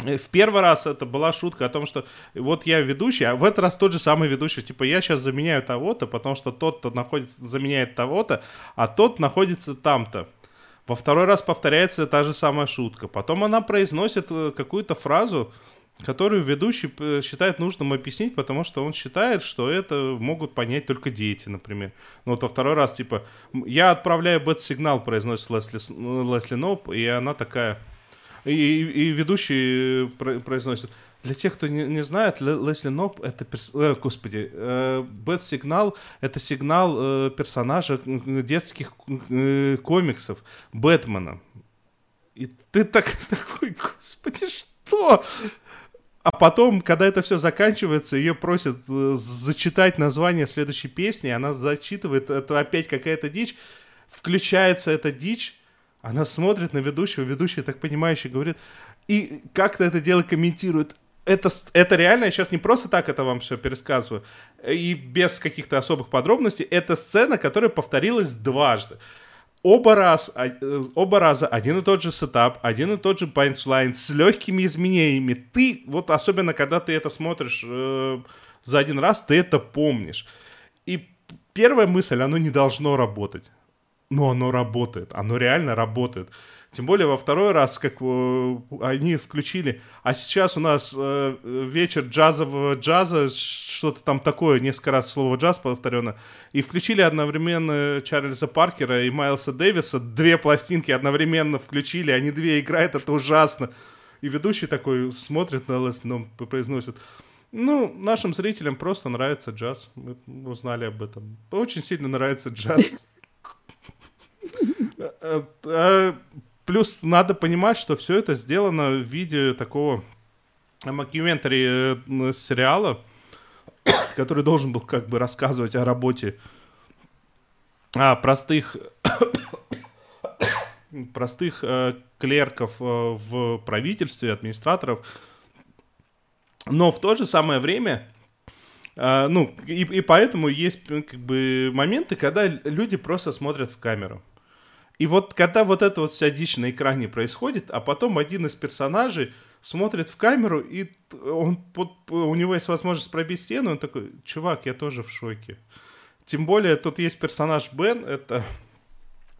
В первый раз это была шутка о том, что вот я ведущий, а в этот раз тот же самый ведущий. Типа я сейчас заменяю того-то, потому что тот, кто находится, заменяет того-то, а тот находится там-то. Во второй раз повторяется та же самая шутка. Потом она произносит э, какую-то фразу, которую ведущий э, считает нужным объяснить, потому что он считает, что это могут понять только дети, например. Ну вот во второй раз, типа, я отправляю бет-сигнал, произносит Лесли, Лесли Ноп, и она такая... И, и ведущий произносит, для тех, кто не, не знает, Лесли Ноп это, перс... э, господи, э, Бэт-сигнал это сигнал э, персонажа детских э, комиксов Бэтмена. И ты так [LAUGHS] такой, господи, что? А потом, когда это все заканчивается, ее просят э, зачитать название следующей песни, она зачитывает, это опять какая-то дичь, включается эта дичь, она смотрит на ведущего, ведущий так понимающе говорит, и как-то это дело комментирует это, это реально, я сейчас не просто так это вам все пересказываю, и без каких-то особых подробностей, это сцена, которая повторилась дважды. Оба, раз, э, оба раза один и тот же setup, один и тот же punchline с легкими изменениями. Ты, вот особенно когда ты это смотришь э, за один раз, ты это помнишь. И первая мысль, оно не должно работать. Но оно работает, оно реально работает. Тем более во второй раз, как э, они включили, а сейчас у нас э, вечер джазового джаза, что-то там такое, несколько раз слово джаз повторено, и включили одновременно Чарльза Паркера и Майлса Дэвиса, две пластинки одновременно включили, они две играют, это ужасно. И ведущий такой смотрит на Лес, но произносит, ну, нашим зрителям просто нравится джаз. Мы узнали об этом. Очень сильно нравится джаз. [LAUGHS] Э, э, Плюс надо понимать, что все это сделано в виде такого макюментари э, сериала, [COUGHS] который должен был как бы рассказывать о работе о простых [COUGHS] простых э, клерков э, в правительстве, администраторов. Но в то же самое время, э, ну, и, и поэтому есть как бы моменты, когда люди просто смотрят в камеру. И вот когда вот эта вот вся дичь на экране происходит, а потом один из персонажей смотрит в камеру, и он у него есть возможность пробить стену, он такой, чувак, я тоже в шоке. Тем более тут есть персонаж Бен, это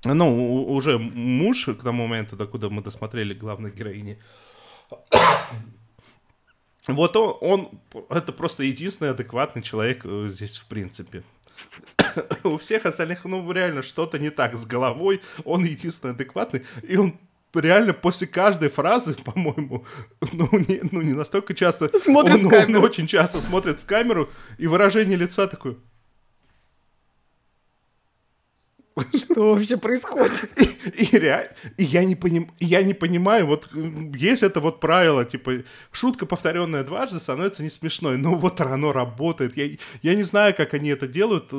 ну, уже муж к тому моменту, докуда мы досмотрели главной героини. Вот он, он, это просто единственный адекватный человек э, здесь в принципе. [COUGHS] У всех остальных, ну, реально что-то не так с головой. Он единственный адекватный. И он реально после каждой фразы, [LAUGHS] по-моему, ну не, ну не настолько часто, смотрит он, он очень часто смотрит в камеру, и выражение лица такое, Что вообще происходит? И, и, реаль... и я, не понимаю, вот есть это вот правило, типа, шутка, повторенная дважды, становится не смешной. Но вот оно работает. Я, не знаю, как они это делают.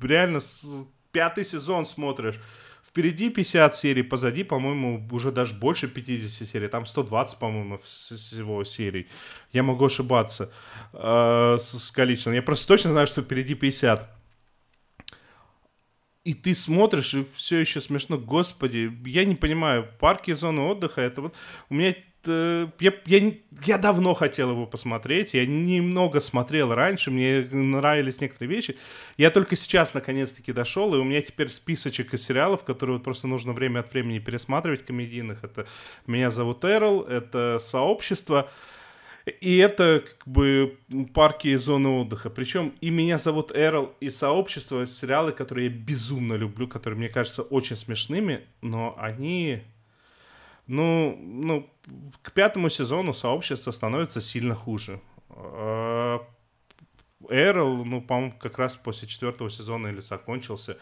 Реально, с... пятый сезон смотришь. Впереди 50 серий, позади, по-моему, уже даже больше 50 серий. Там 120, по-моему, всего серий. Я могу ошибаться э, с, с количеством. Я просто точно знаю, что впереди 50 и ты смотришь, и все еще смешно. Господи, я не понимаю, парки и зоны отдыха, это вот... У меня... Э, я, я, я давно хотел его посмотреть, я немного смотрел раньше, мне нравились некоторые вещи. Я только сейчас наконец-таки дошел, и у меня теперь списочек из сериалов, которые вот просто нужно время от времени пересматривать комедийных. Это «Меня зовут Эрл», это «Сообщество», и это как бы парки и зоны отдыха. Причем и меня зовут Эрл, и сообщество, сериалы, которые я безумно люблю, которые мне кажутся очень смешными, но они... Ну, ну, к пятому сезону сообщество становится сильно хуже. А, Эрл, ну, по-моему, как раз после четвертого сезона или закончился.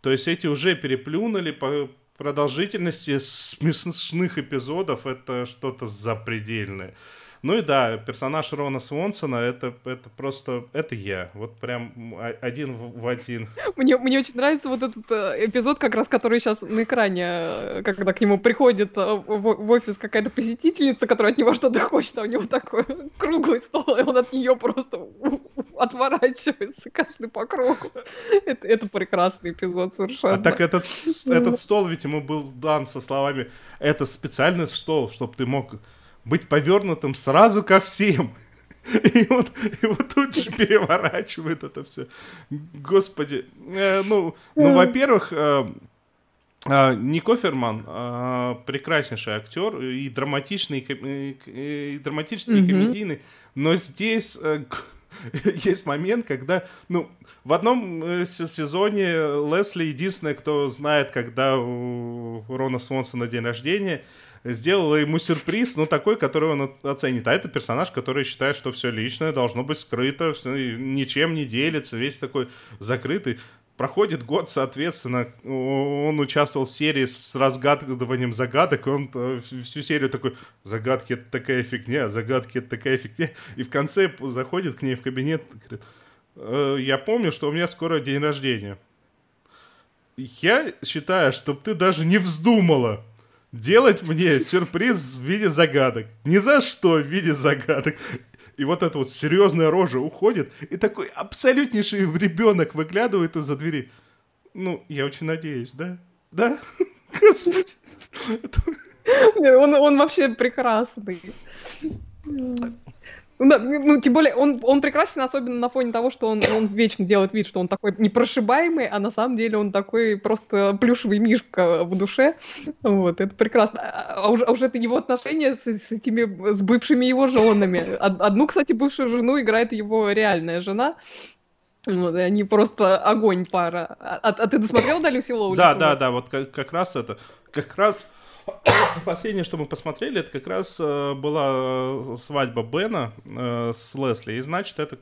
То есть эти уже переплюнули по продолжительности смешных эпизодов. Это что-то запредельное. Ну и да, персонаж Рона Свонсона это, это просто, это я. Вот прям один в один. Мне, мне очень нравится вот этот э, эпизод, как раз который сейчас на экране, э, когда к нему приходит э, в, в офис какая-то посетительница, которая от него что-то хочет, а у него такой [LAUGHS] круглый стол, и он от нее просто отворачивается каждый по кругу. Это, это прекрасный эпизод совершенно. А так этот, этот стол ведь ему был дан со словами «это специальный стол, чтобы ты мог быть повернутым сразу ко всем. [LAUGHS] И он его тут же переворачивает это все. Господи. Э, ну, ну во-первых, э, э, Нико Ферман э, прекраснейший актер и драматичный, и, и драматичный, mm-hmm. и комедийный. Но здесь э, [LAUGHS] есть момент, когда, ну, в одном э, сезоне Лесли единственная, кто знает, когда у Рона Свонсона день рождения, сделала ему сюрприз, ну, такой, который он оценит. А это персонаж, который считает, что все личное должно быть скрыто, ничем не делится, весь такой закрытый. Проходит год, соответственно, он участвовал в серии с разгадыванием загадок, и он э, всю серию такой, загадки это такая фигня, загадки это такая фигня. И в конце заходит к ней в кабинет, говорит, «Э, я помню, что у меня скоро день рождения. Я считаю, чтобы ты даже не вздумала делать мне сюрприз в виде загадок. Ни за что в виде загадок. И вот эта вот серьезная рожа уходит, и такой абсолютнейший ребенок выглядывает из-за двери. Ну, я очень надеюсь, да? Да? [LAUGHS] Господи. Он, он вообще прекрасный. Ну, да, ну, тем более, он, он прекрасен, особенно на фоне того, что он, он вечно делает вид, что он такой непрошибаемый, а на самом деле он такой просто плюшевый мишка в душе. Вот, это прекрасно. А, а уже, а уже это его отношения с, с этими, с бывшими его женами. Одну, кстати, бывшую жену играет его реальная жена. Вот, и они просто огонь пара. А, а ты досмотрел, да, Люси Лоули? Да, да, да, вот как, как раз это, как раз [COUGHS] Последнее, что мы посмотрели, это как раз э, была э, свадьба Бена э, с Лесли. И значит, это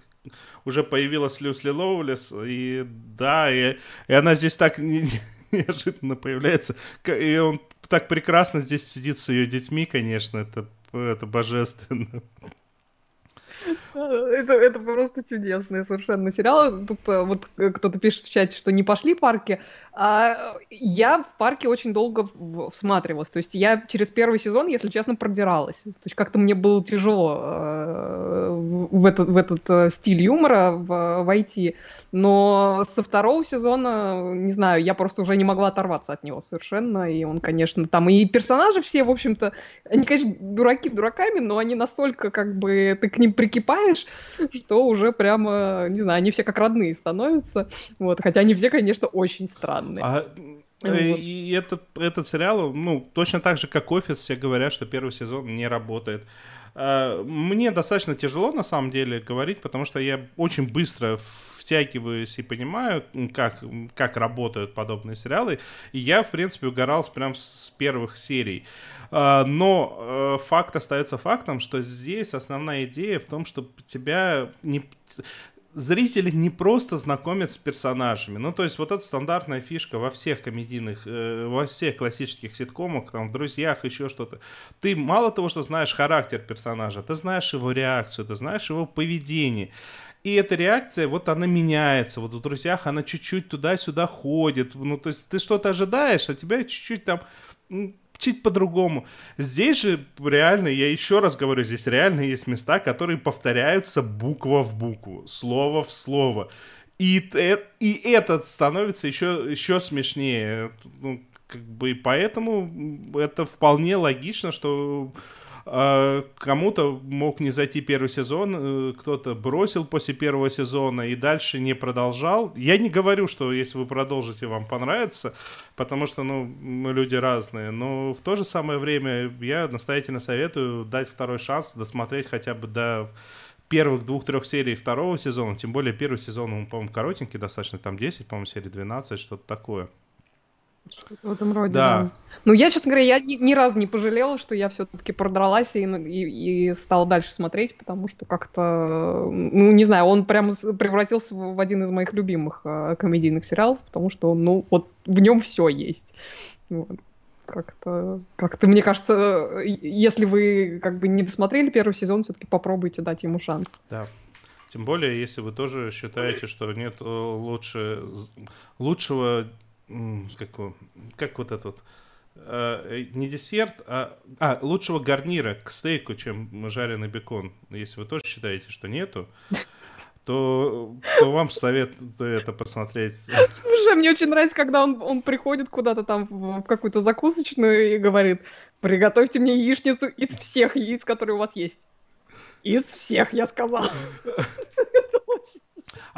уже появилась Люсли Лоулес. И да, и, и она здесь так [LAUGHS] неожиданно появляется. И он так прекрасно здесь сидит с ее детьми, конечно. Это, это божественно. Это, это просто чудесный совершенно сериал. Тут э, вот э, кто-то пишет в чате, что не пошли парки. А я в парке очень долго всматривалась. То есть я через первый сезон, если честно, продиралась. То есть как-то мне было тяжело э, в этот, в этот стиль юмора войти. Но со второго сезона, не знаю, я просто уже не могла оторваться от него совершенно. И он, конечно, там и персонажи все, в общем-то, они, конечно, дураки дураками, но они настолько как бы ты к ним прикипаешь, что уже прямо, не знаю, они все как родные становятся. Вот, хотя они все, конечно, очень странные. А... Вот. И это, этот сериал, ну, точно так же, как «Офис», все говорят, что первый сезон не работает. А, мне достаточно тяжело, на самом деле, говорить, потому что я очень быстро втягиваюсь и понимаю, как, как работают подобные сериалы. И я, в принципе, угорал прям с первых серий. А, но э, факт остается фактом, что здесь основная идея в том, что тебя не зрители не просто знакомят с персонажами. Ну, то есть вот эта стандартная фишка во всех комедийных, э, во всех классических ситкомах, там, в «Друзьях», еще что-то. Ты мало того, что знаешь характер персонажа, ты знаешь его реакцию, ты знаешь его поведение. И эта реакция, вот она меняется. Вот в «Друзьях» она чуть-чуть туда-сюда ходит. Ну, то есть ты что-то ожидаешь, а тебя чуть-чуть там чуть по-другому. Здесь же реально, я еще раз говорю, здесь реально есть места, которые повторяются буква в букву, слово в слово. И, и этот становится еще, еще смешнее. Ну, как бы, поэтому это вполне логично, что кому-то мог не зайти первый сезон, э, кто-то бросил после первого сезона и дальше не продолжал. Я не говорю, что если вы продолжите, вам понравится, потому что, ну, мы люди разные, но в то же самое время я настоятельно советую дать второй шанс, досмотреть хотя бы до первых двух-трех серий второго сезона, тем более первый сезон, он, по-моему, коротенький достаточно, там 10, по-моему, серии 12, что-то такое. В этом роде, да. да. Ну, я, честно говоря, я ни, ни разу не пожалела, что я все-таки продралась и, и, и стала дальше смотреть, потому что как-то, ну, не знаю, он прям превратился в один из моих любимых э, комедийных сериалов, потому что, ну, вот в нем все есть. Вот. Как-то, как-то, мне кажется, если вы как бы не досмотрели первый сезон, все-таки попробуйте дать ему шанс. Да. Тем более, если вы тоже считаете, что нет э, лучше, лучшего, как, как вот этот вот, э, не десерт, а, а лучшего гарнира к стейку, чем жареный бекон. Если вы тоже считаете, что нету, то, то вам советую это посмотреть. Слушай, мне очень нравится, когда он, он приходит куда-то там в, в какую-то закусочную и говорит, приготовьте мне яичницу из всех яиц, которые у вас есть. Из всех, я сказал.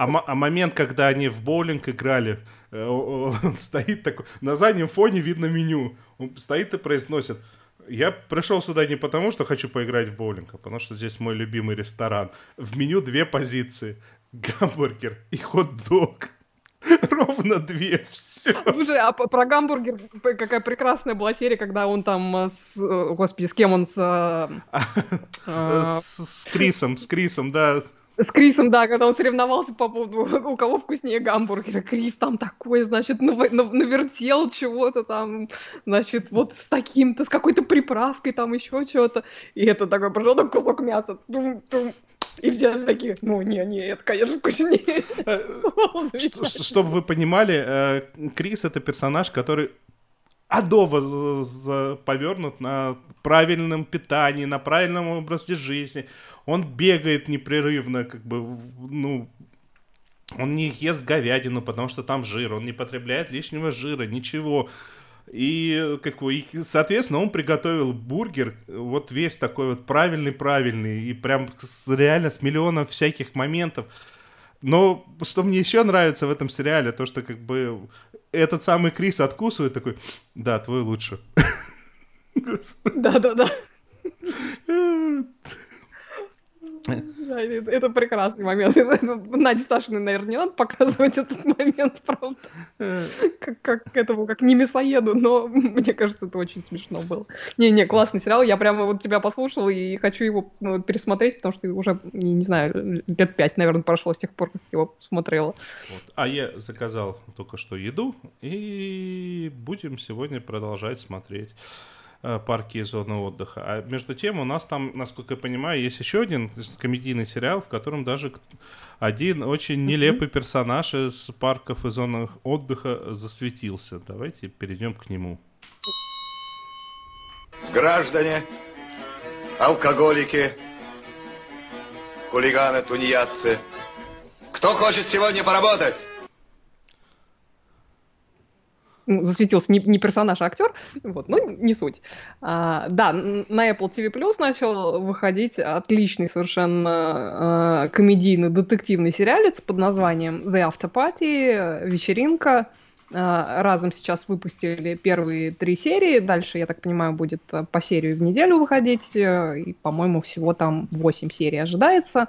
А, а момент, когда они в боулинг играли, э, [LAUGHS] он стоит такой, на заднем фоне видно меню. Он стоит и произносит, я пришел сюда не потому, что хочу поиграть в боулинг, а потому что здесь мой любимый ресторан. В меню две позиции. Гамбургер и хот-дог. [LAUGHS] Ровно две, [LAUGHS] все. Слушай, а про гамбургер какая прекрасная была серия, когда он там э, с... Э, господи, с кем он с... С Крисом, с Крисом, да. С Крисом, да, когда он соревновался по поводу, [LAUGHS] у кого вкуснее гамбургера. Крис там такой, значит, навертел чего-то там, значит, вот с таким-то, с какой-то приправкой там еще чего-то. И это такой, пожалуйста, кусок мяса. Тум-тум. И все такие, ну, не, не, это, конечно, вкуснее. Э, [LAUGHS] чтобы вы понимали, э, Крис — это персонаж, который адово повернут на правильном питании, на правильном образе жизни. Он бегает непрерывно, как бы, ну, он не ест говядину, потому что там жир, он не потребляет лишнего жира, ничего. И, как и, соответственно, он приготовил бургер, вот весь такой вот правильный-правильный, и прям с, реально с миллионом всяких моментов. Но что мне еще нравится в этом сериале, то, что как бы этот самый Крис откусывает такой, да, твой лучше. [LAUGHS] Да-да-да. [LAUGHS] Это, прекрасный момент. Наде Сташиной, наверное, не надо показывать этот момент, правда. Как, как этому, как не мясоеду, но мне кажется, это очень смешно было. Не-не, классный сериал. Я прямо вот тебя послушала и хочу его ну, пересмотреть, потому что уже, не знаю, лет пять, наверное, прошло с тех пор, как его смотрела. Вот. А я заказал только что еду, и будем сегодня продолжать смотреть. Э, парки и зоны отдыха. А между тем у нас там, насколько я понимаю, есть еще один комедийный сериал, в котором даже один очень нелепый персонаж из парков и зон отдыха засветился. Давайте перейдем к нему. Граждане, алкоголики, хулиганы, тунеядцы, кто хочет сегодня поработать? Ну, засветился не, не персонаж, а актер, вот, ну, не суть. А, да, на Apple TV Plus начал выходить отличный совершенно а, комедийный детективный сериалец под названием The After Party, вечеринка. А, разом сейчас выпустили первые три серии, дальше, я так понимаю, будет по серию в неделю выходить, и, по-моему, всего там восемь серий ожидается.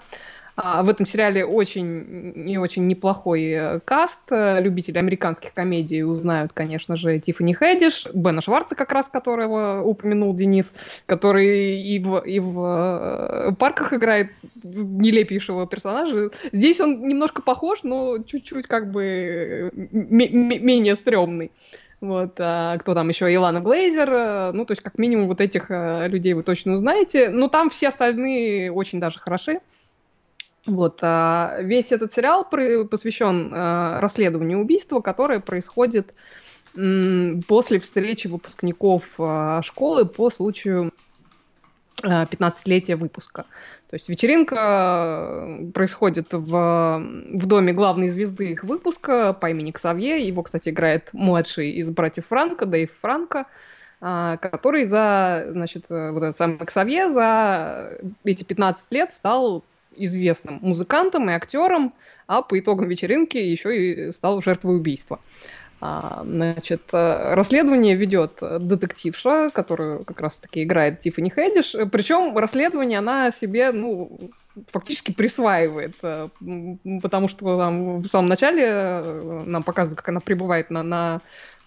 А, в этом сериале очень и очень неплохой э, каст. Любители американских комедий узнают, конечно же, Тиффани Хэдиш, Бена Шварца, как раз которого упомянул Денис, который и в, и в э, парках играет нелепейшего персонажа. Здесь он немножко похож, но чуть-чуть как бы э, менее стрёмный. Вот, а кто там еще? Илана Глейзер. Ну, то есть, как минимум, вот этих людей вы точно узнаете. Но там все остальные очень даже хороши. Вот, а весь этот сериал посвящен а, расследованию убийства, которое происходит после встречи выпускников а, школы по случаю 15-летия выпуска. То есть вечеринка происходит в, в доме главной звезды их выпуска по имени Ксавье. Его, кстати, играет младший из братьев Франка, Дэйв Франко, который за, значит, вот этот самый Ксавье за эти 15 лет стал известным музыкантом и актером, а по итогам вечеринки еще и стал жертвой убийства. А, значит, э, расследование ведет детективша, которую как раз-таки играет Тиффани Хэдиш. Причем расследование она себе, ну, фактически присваивает, э, потому что там в самом начале э, нам показывают, как она прибывает на, на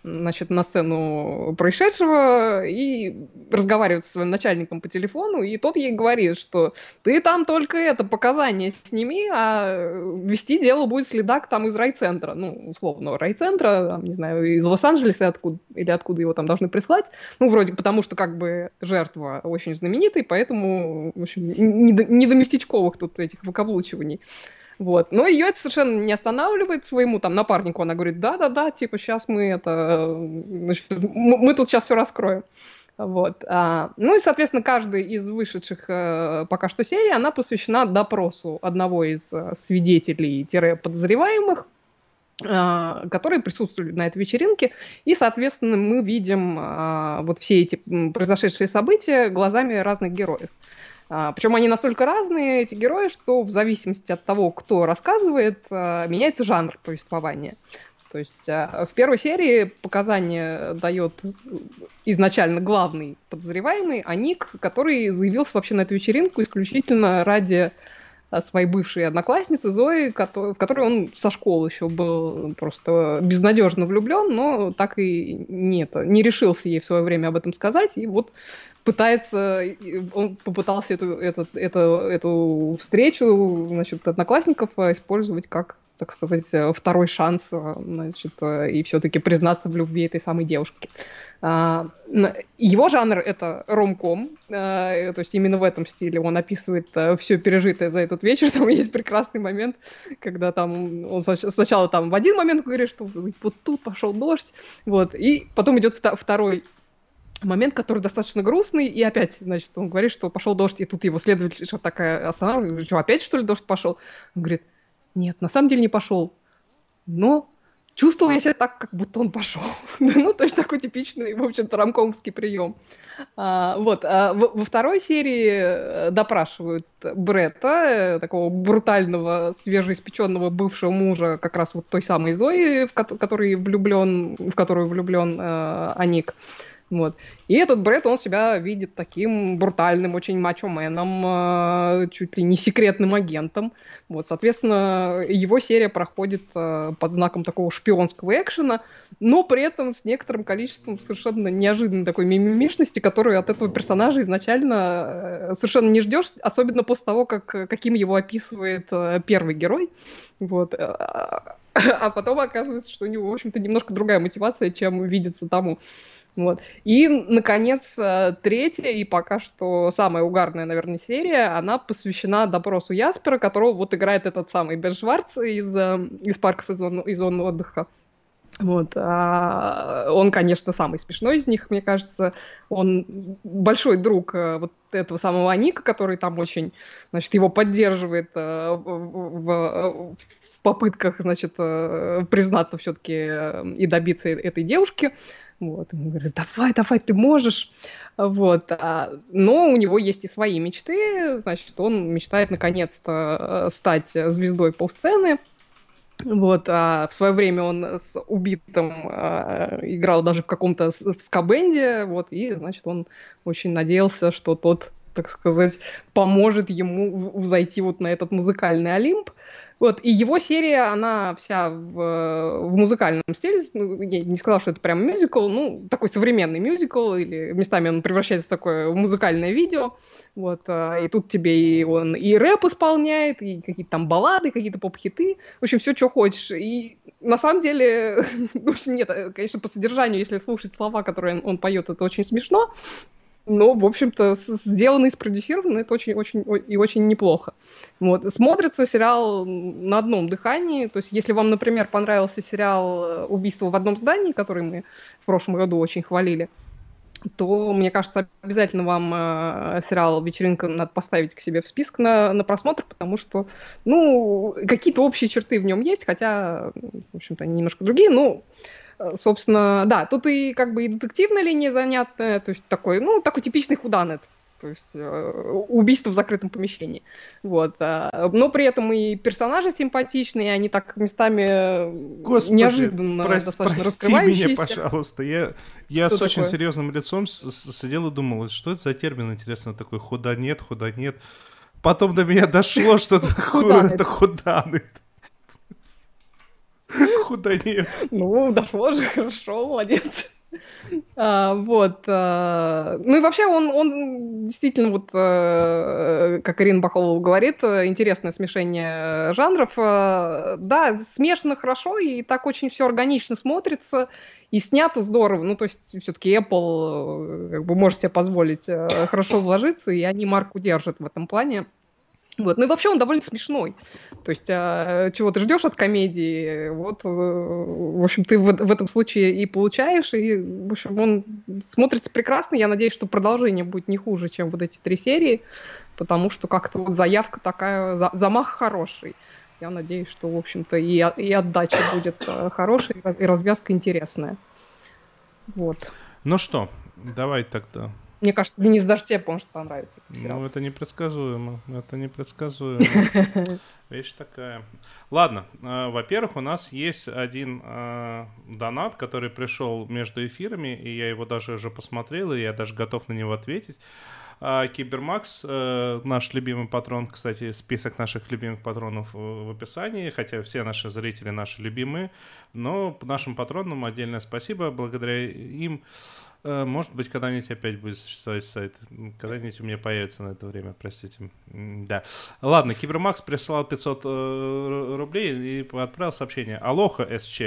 значит, на сцену происшедшего и разговаривает со своим начальником по телефону, и тот ей говорит, что ты там только это, показания сними, а вести дело будет следак там из райцентра, ну, условно, райцентра, там, не знаю, из Лос-Анджелеса откуда, или откуда его там должны прислать, ну, вроде потому, что как бы жертва очень знаменитый, поэтому, в общем, не до, не до местечковых тут этих выкаблучиваний. Вот. Но ее это совершенно не останавливает своему там напарнику. Она говорит, да-да-да, типа сейчас мы это... Мы, тут сейчас все раскроем. Вот. А, ну и, соответственно, каждая из вышедших э, пока что серий, она посвящена допросу одного из э, свидетелей-подозреваемых, э, которые присутствовали на этой вечеринке. И, соответственно, мы видим э, вот все эти произошедшие события глазами разных героев. Причем они настолько разные, эти герои, что в зависимости от того, кто рассказывает, а, меняется жанр повествования. То есть а, в первой серии показания дает изначально главный подозреваемый, а Ник, который заявился вообще на эту вечеринку исключительно ради своей бывшей одноклассницы Зои, в которой он со школы еще был просто безнадежно влюблен, но так и не, это, не решился ей в свое время об этом сказать. И вот пытается, он попытался эту, эту, эту, эту встречу, значит, одноклассников э, использовать как так сказать, э, второй шанс, э, значит, и все-таки признаться в любви этой самой девушки. А, его жанр — это ромком, то есть именно в этом стиле он описывает все пережитое за этот вечер. [LAUGHS] Там есть прекрасный момент, когда там он сначала там в один момент говорит, что вот тут пошел дождь, вот, и потом идет второй момент, который достаточно грустный, и опять, значит, он говорит, что пошел дождь, и тут его следователь что такая останавливает, что опять что ли дождь пошел? Он говорит, нет, на самом деле не пошел, но чувствовал я себя так, как будто он пошел. [LAUGHS] ну, то есть такой типичный, в общем-то, рамкомский прием. А, вот, а во, во второй серии э, допрашивают Бретта, э, такого брутального, свежеиспеченного бывшего мужа, как раз вот той самой Зои, в ко- который влюблен, в которую влюблен э, Аник. Вот. И этот Брэд, он себя видит таким брутальным, очень мачо-меном, э, чуть ли не секретным агентом. Вот, соответственно, его серия проходит э, под знаком такого шпионского экшена, но при этом с некоторым количеством совершенно неожиданной такой мимимишности, которую от этого персонажа изначально э, совершенно не ждешь, особенно после того, как, каким его описывает первый герой. Вот. А потом оказывается, что у него, в общем-то, немножко другая мотивация, чем видится тому. Вот. И, наконец, э, третья и пока что самая угарная, наверное, серия, она посвящена допросу Яспера, которого вот играет этот самый Бен Шварц из, э, из парков и зон, и зон отдыха. Вот. А он, конечно, самый смешной из них, мне кажется. Он большой друг э, вот этого самого Аника, который там очень, значит, его поддерживает в, в, в попытках, значит, признаться все-таки и добиться этой девушки. Вот, ему говорят, давай, давай, ты можешь. Вот, а, но у него есть и свои мечты, значит, он мечтает наконец-то э, стать звездой полсцены. Вот, а в свое время он с убитым а, играл даже в каком-то скабенде, вот, и, значит, он очень надеялся, что тот, так сказать, поможет ему взойти вот на этот музыкальный Олимп. Вот, и его серия, она вся в, в музыкальном стиле. Ну, я не сказала, что это прям мюзикл, ну, такой современный мюзикл, или местами он превращается в такое музыкальное видео. Вот, а, и тут тебе и он и рэп исполняет, и какие-то там баллады, какие-то поп-хиты. В общем, все, что хочешь. И на самом деле, [LAUGHS] в общем, нет, конечно, по содержанию, если слушать слова, которые он поет, это очень смешно. Но, в общем-то, сделано и спродюсировано это очень-очень и очень неплохо. Вот. Смотрится сериал на одном дыхании. То есть, если вам, например, понравился сериал э, «Убийство в одном здании», который мы в прошлом году очень хвалили, то, мне кажется, обязательно вам э, сериал «Вечеринка» надо поставить к себе в список на, на просмотр, потому что, ну, какие-то общие черты в нем есть, хотя, в общем-то, они немножко другие, но собственно, да, тут и как бы и детективная линия занятная, то есть такой, ну, такой типичный худанет. То есть э, убийство в закрытом помещении. Вот. А, но при этом и персонажи симпатичные, они так местами Господи, неожиданно прос, достаточно прости меня, пожалуйста. Я, я Что с очень такое? серьезным лицом сидел и думал, что это за термин, интересно, такой худа нет, худа нет. Потом до меня дошло, что [LAUGHS] это ху- Худанет. Худание. Ну, дошло же, хорошо, молодец. А, вот. А, ну и вообще он, он действительно, вот, а, как Ирина Бахолова говорит, интересное смешение жанров. А, да, смешано хорошо, и так очень все органично смотрится, и снято здорово. Ну, то есть все-таки Apple как бы может себе позволить хорошо вложиться, и они марку держат в этом плане. Вот. Ну и вообще он довольно смешной. То есть, а, чего ты ждешь от комедии, вот, э, в общем, ты в, в этом случае и получаешь, и, в общем, он смотрится прекрасно. Я надеюсь, что продолжение будет не хуже, чем вот эти три серии, потому что как-то вот заявка такая, за, замах хороший. Я надеюсь, что, в общем-то, и, и отдача будет э, хорошая, и развязка интересная. Вот. Ну что, давай тогда мне кажется, Денис, даже тебе может понравиться. Ну, это непредсказуемо. Это непредсказуемо. [LAUGHS] Вещь такая. Ладно, э, во-первых, у нас есть один э, донат, который пришел между эфирами, и я его даже уже посмотрел, и я даже готов на него ответить. А, Кибермакс, э, наш любимый патрон, кстати, список наших любимых патронов в описании, хотя все наши зрители наши любимые, но нашим патронам отдельное спасибо, благодаря им может быть, когда-нибудь опять будет существовать сайт. Когда-нибудь у меня появится на это время, простите. Да. Ладно, Кибермакс прислал 500 э, рублей и отправил сообщение. Алоха, СЧ.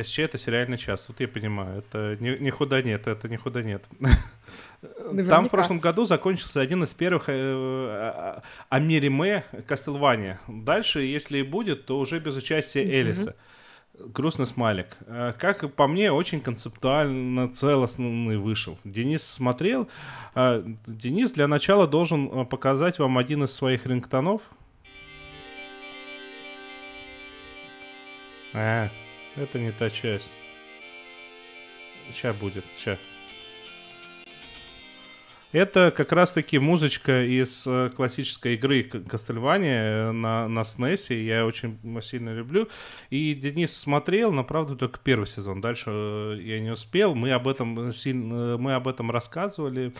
СЧ это сериальный час, тут я понимаю. Это не, не худо нет, это не худо нет. Наверняка. Там в прошлом году закончился один из первых э, Америме Кастелвания. Дальше, если и будет, то уже без участия Элиса. Грустный смайлик. Э, как по мне, очень концептуально целостный вышел. Денис смотрел. Э, Денис для начала должен э, показать вам один из своих рингтонов. А, это не та часть. Сейчас будет, сейчас. Это как раз-таки музычка из э, классической игры Castlevania э, на, на SNES. Я очень сильно люблю. И Денис смотрел, но, правда, только первый сезон. Дальше э, я не успел. Мы об этом, сильно, мы об этом рассказывали.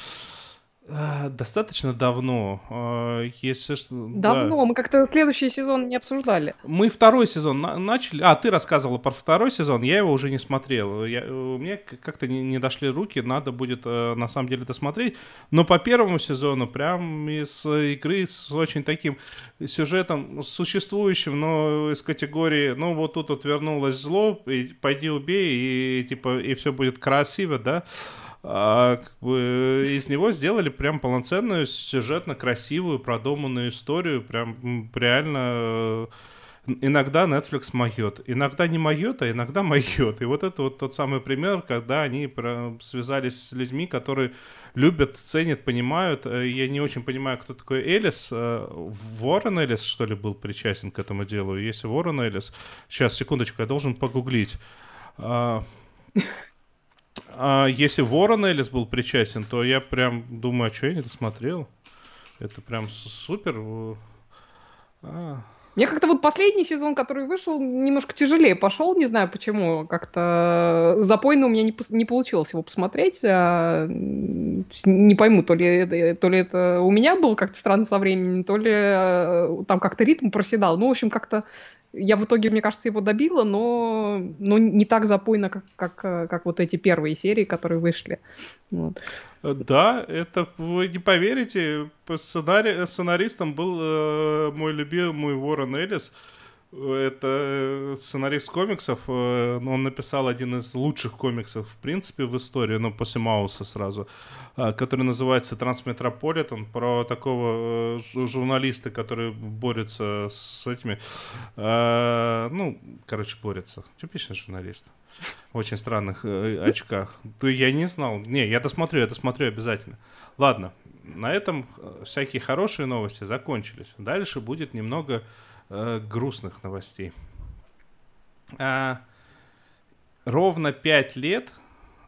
А, достаточно давно. А, если Давно. Да. Мы как-то следующий сезон не обсуждали. Мы второй сезон на- начали. А, ты рассказывала про второй сезон, я его уже не смотрел. Я, у меня как-то не, не дошли руки, надо будет э, на самом деле досмотреть. Но по первому сезону прям из игры с очень таким сюжетом существующим, но из категории, ну вот тут вот вернулось зло, и пойди убей, и типа, и все будет красиво, да а, как бы, из него сделали прям полноценную, сюжетно красивую, продуманную историю, прям реально иногда Netflix моет, иногда не моет, а иногда моет. И вот это вот тот самый пример, когда они связались с людьми, которые любят, ценят, понимают. Э, я не очень понимаю, кто такой Элис. Э, Ворон Элис, что ли, был причастен к этому делу? Если Ворон Элис... Сейчас, секундочку, я должен погуглить. А, если Ворон Элис был причастен, то я прям думаю, а что я не досмотрел? Это прям супер. А. Мне как-то вот последний сезон, который вышел, немножко тяжелее пошел, не знаю почему. Как-то запойно у меня не, не получилось его посмотреть. А, не пойму, то ли, то ли это у меня было как-то странно со временем, то ли а, там как-то ритм проседал. Ну, в общем, как-то я в итоге, мне кажется, его добила, но, но не так запойно, как, как, как вот эти первые серии, которые вышли. Вот. Да, это вы не поверите, сценари, сценаристом был э, мой любимый Уоррен Эллис. Это сценарист комиксов, э, он написал один из лучших комиксов, в принципе, в истории, но после Мауса сразу, э, который называется «Трансметрополитен», про такого э, журналиста, который борется с этими, ну, короче, борется. Типичный журналист. В очень странных очках. Я не знал. Не, я досмотрю, я досмотрю обязательно. Ладно, на этом всякие хорошие новости закончились. Дальше будет немного э, грустных новостей. А, ровно пять лет,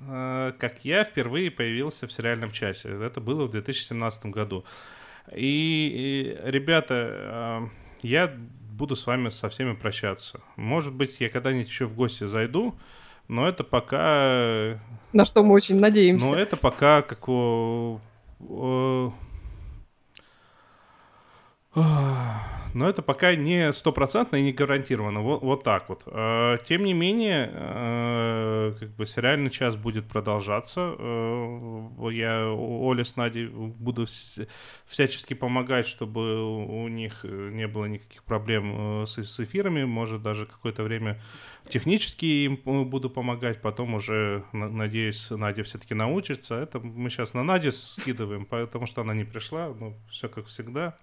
э, как я впервые появился в сериальном часе. Это было в 2017 году. И, и ребята, э, я буду с вами со всеми прощаться. Может быть, я когда-нибудь еще в гости зайду, но это пока... На что мы очень надеемся. Но это пока как... О, о, но это пока не стопроцентно и не гарантированно. Вот, вот так вот. Э, тем не менее, э, как бы сериальный час будет продолжаться. Э, я Оле с Надей буду всячески помогать, чтобы у них не было никаких проблем с, эфирами. Может, даже какое-то время технически им буду помогать. Потом уже, надеюсь, Надя все-таки научится. Это мы сейчас на Надю скидываем, потому что она не пришла. Ну, все как всегда.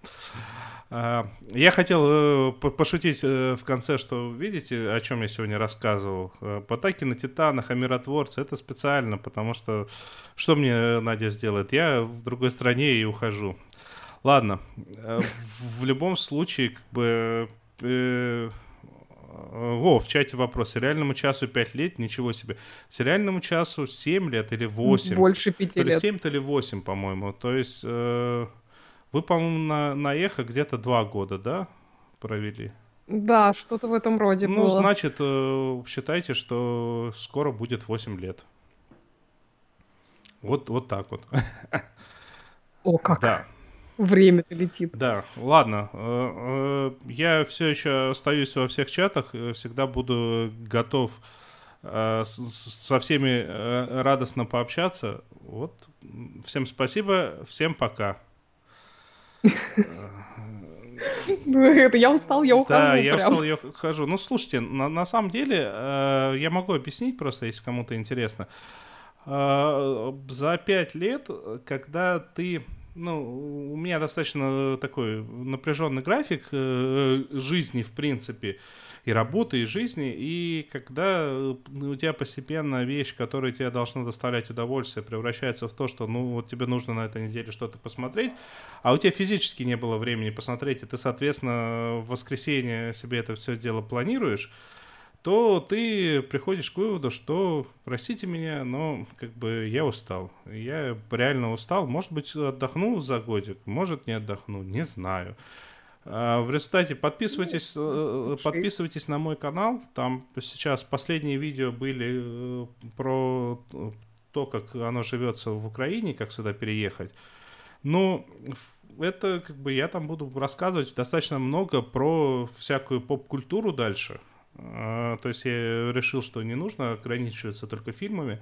А, я хотел э, пошутить э, в конце, что видите, о чем я сегодня рассказывал. Э, Потаки на Титанах, о миротворце, это специально, потому что что мне Надя сделает? Я в другой стране и ухожу. Ладно, в любом случае, как бы... О, в чате вопрос. Сериальному часу 5 лет, ничего себе. Сериальному часу 7 лет или 8? Больше 5 то лет. То 7, то ли 8, по-моему. То есть... Вы, по-моему, на, на Эхо где-то два года, да, провели? Да, что-то в этом роде ну, было. Ну, значит, э, считайте, что скоро будет 8 лет. Вот, вот так вот. О, как. Да. Время-то летит. Да, ладно. Э, э, я все еще остаюсь во всех чатах, всегда буду готов со всеми радостно пообщаться. Вот. Всем спасибо, всем пока. Это я устал, я ухожу. Да, я устал, я ухожу. Ну, слушайте, на, на самом деле, э, я могу объяснить просто, если кому-то интересно. Э, за пять лет, когда ты ну, у меня достаточно такой напряженный график э, жизни, в принципе и работы, и жизни, и когда э, у тебя постепенно вещь, которая тебе должна доставлять удовольствие, превращается в то, что, ну, вот тебе нужно на этой неделе что-то посмотреть, а у тебя физически не было времени посмотреть, и ты, соответственно, в воскресенье себе это все дело планируешь, то ты приходишь к выводу, что, простите меня, но как бы я устал. Я реально устал. Может быть, отдохну за годик, может, не отдохну, не знаю. А, в результате подписывайтесь, ну, подписывайтесь на мой канал. Там сейчас последние видео были э, про то, как оно живется в Украине, как сюда переехать. Ну, это как бы я там буду рассказывать достаточно много про всякую поп-культуру дальше. А, то есть я решил, что не нужно ограничиваться только фильмами.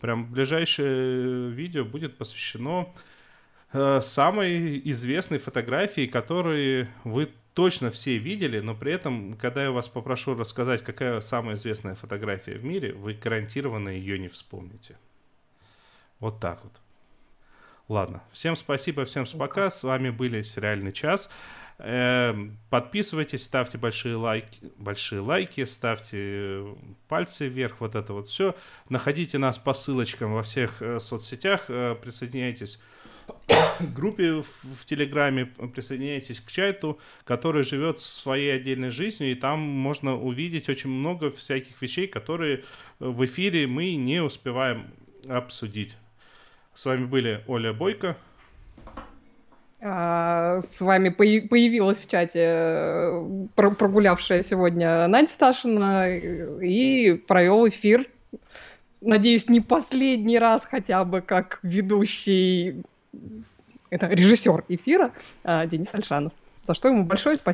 Прям ближайшее видео будет посвящено Э, самой известной фотографии, которые вы точно все видели, но при этом, когда я вас попрошу рассказать, какая самая известная фотография в мире, вы гарантированно ее не вспомните. Вот так вот. Ладно, всем спасибо, всем пока. С вами были Сериальный час. Эм, подписывайтесь, ставьте большие лайки, большие лайки, ставьте пальцы вверх, вот это вот все. Находите нас по ссылочкам во всех э, соцсетях, э, присоединяйтесь группе в, в Телеграме, присоединяйтесь к чату, который живет своей отдельной жизнью, и там можно увидеть очень много всяких вещей, которые в эфире мы не успеваем обсудить. С вами были Оля Бойко. А, с вами появилась в чате э, прогулявшая сегодня Надя Сташина и провел эфир. Надеюсь, не последний раз хотя бы как ведущий это режиссер эфира а, Денис Альшанов. За что ему большое спасибо.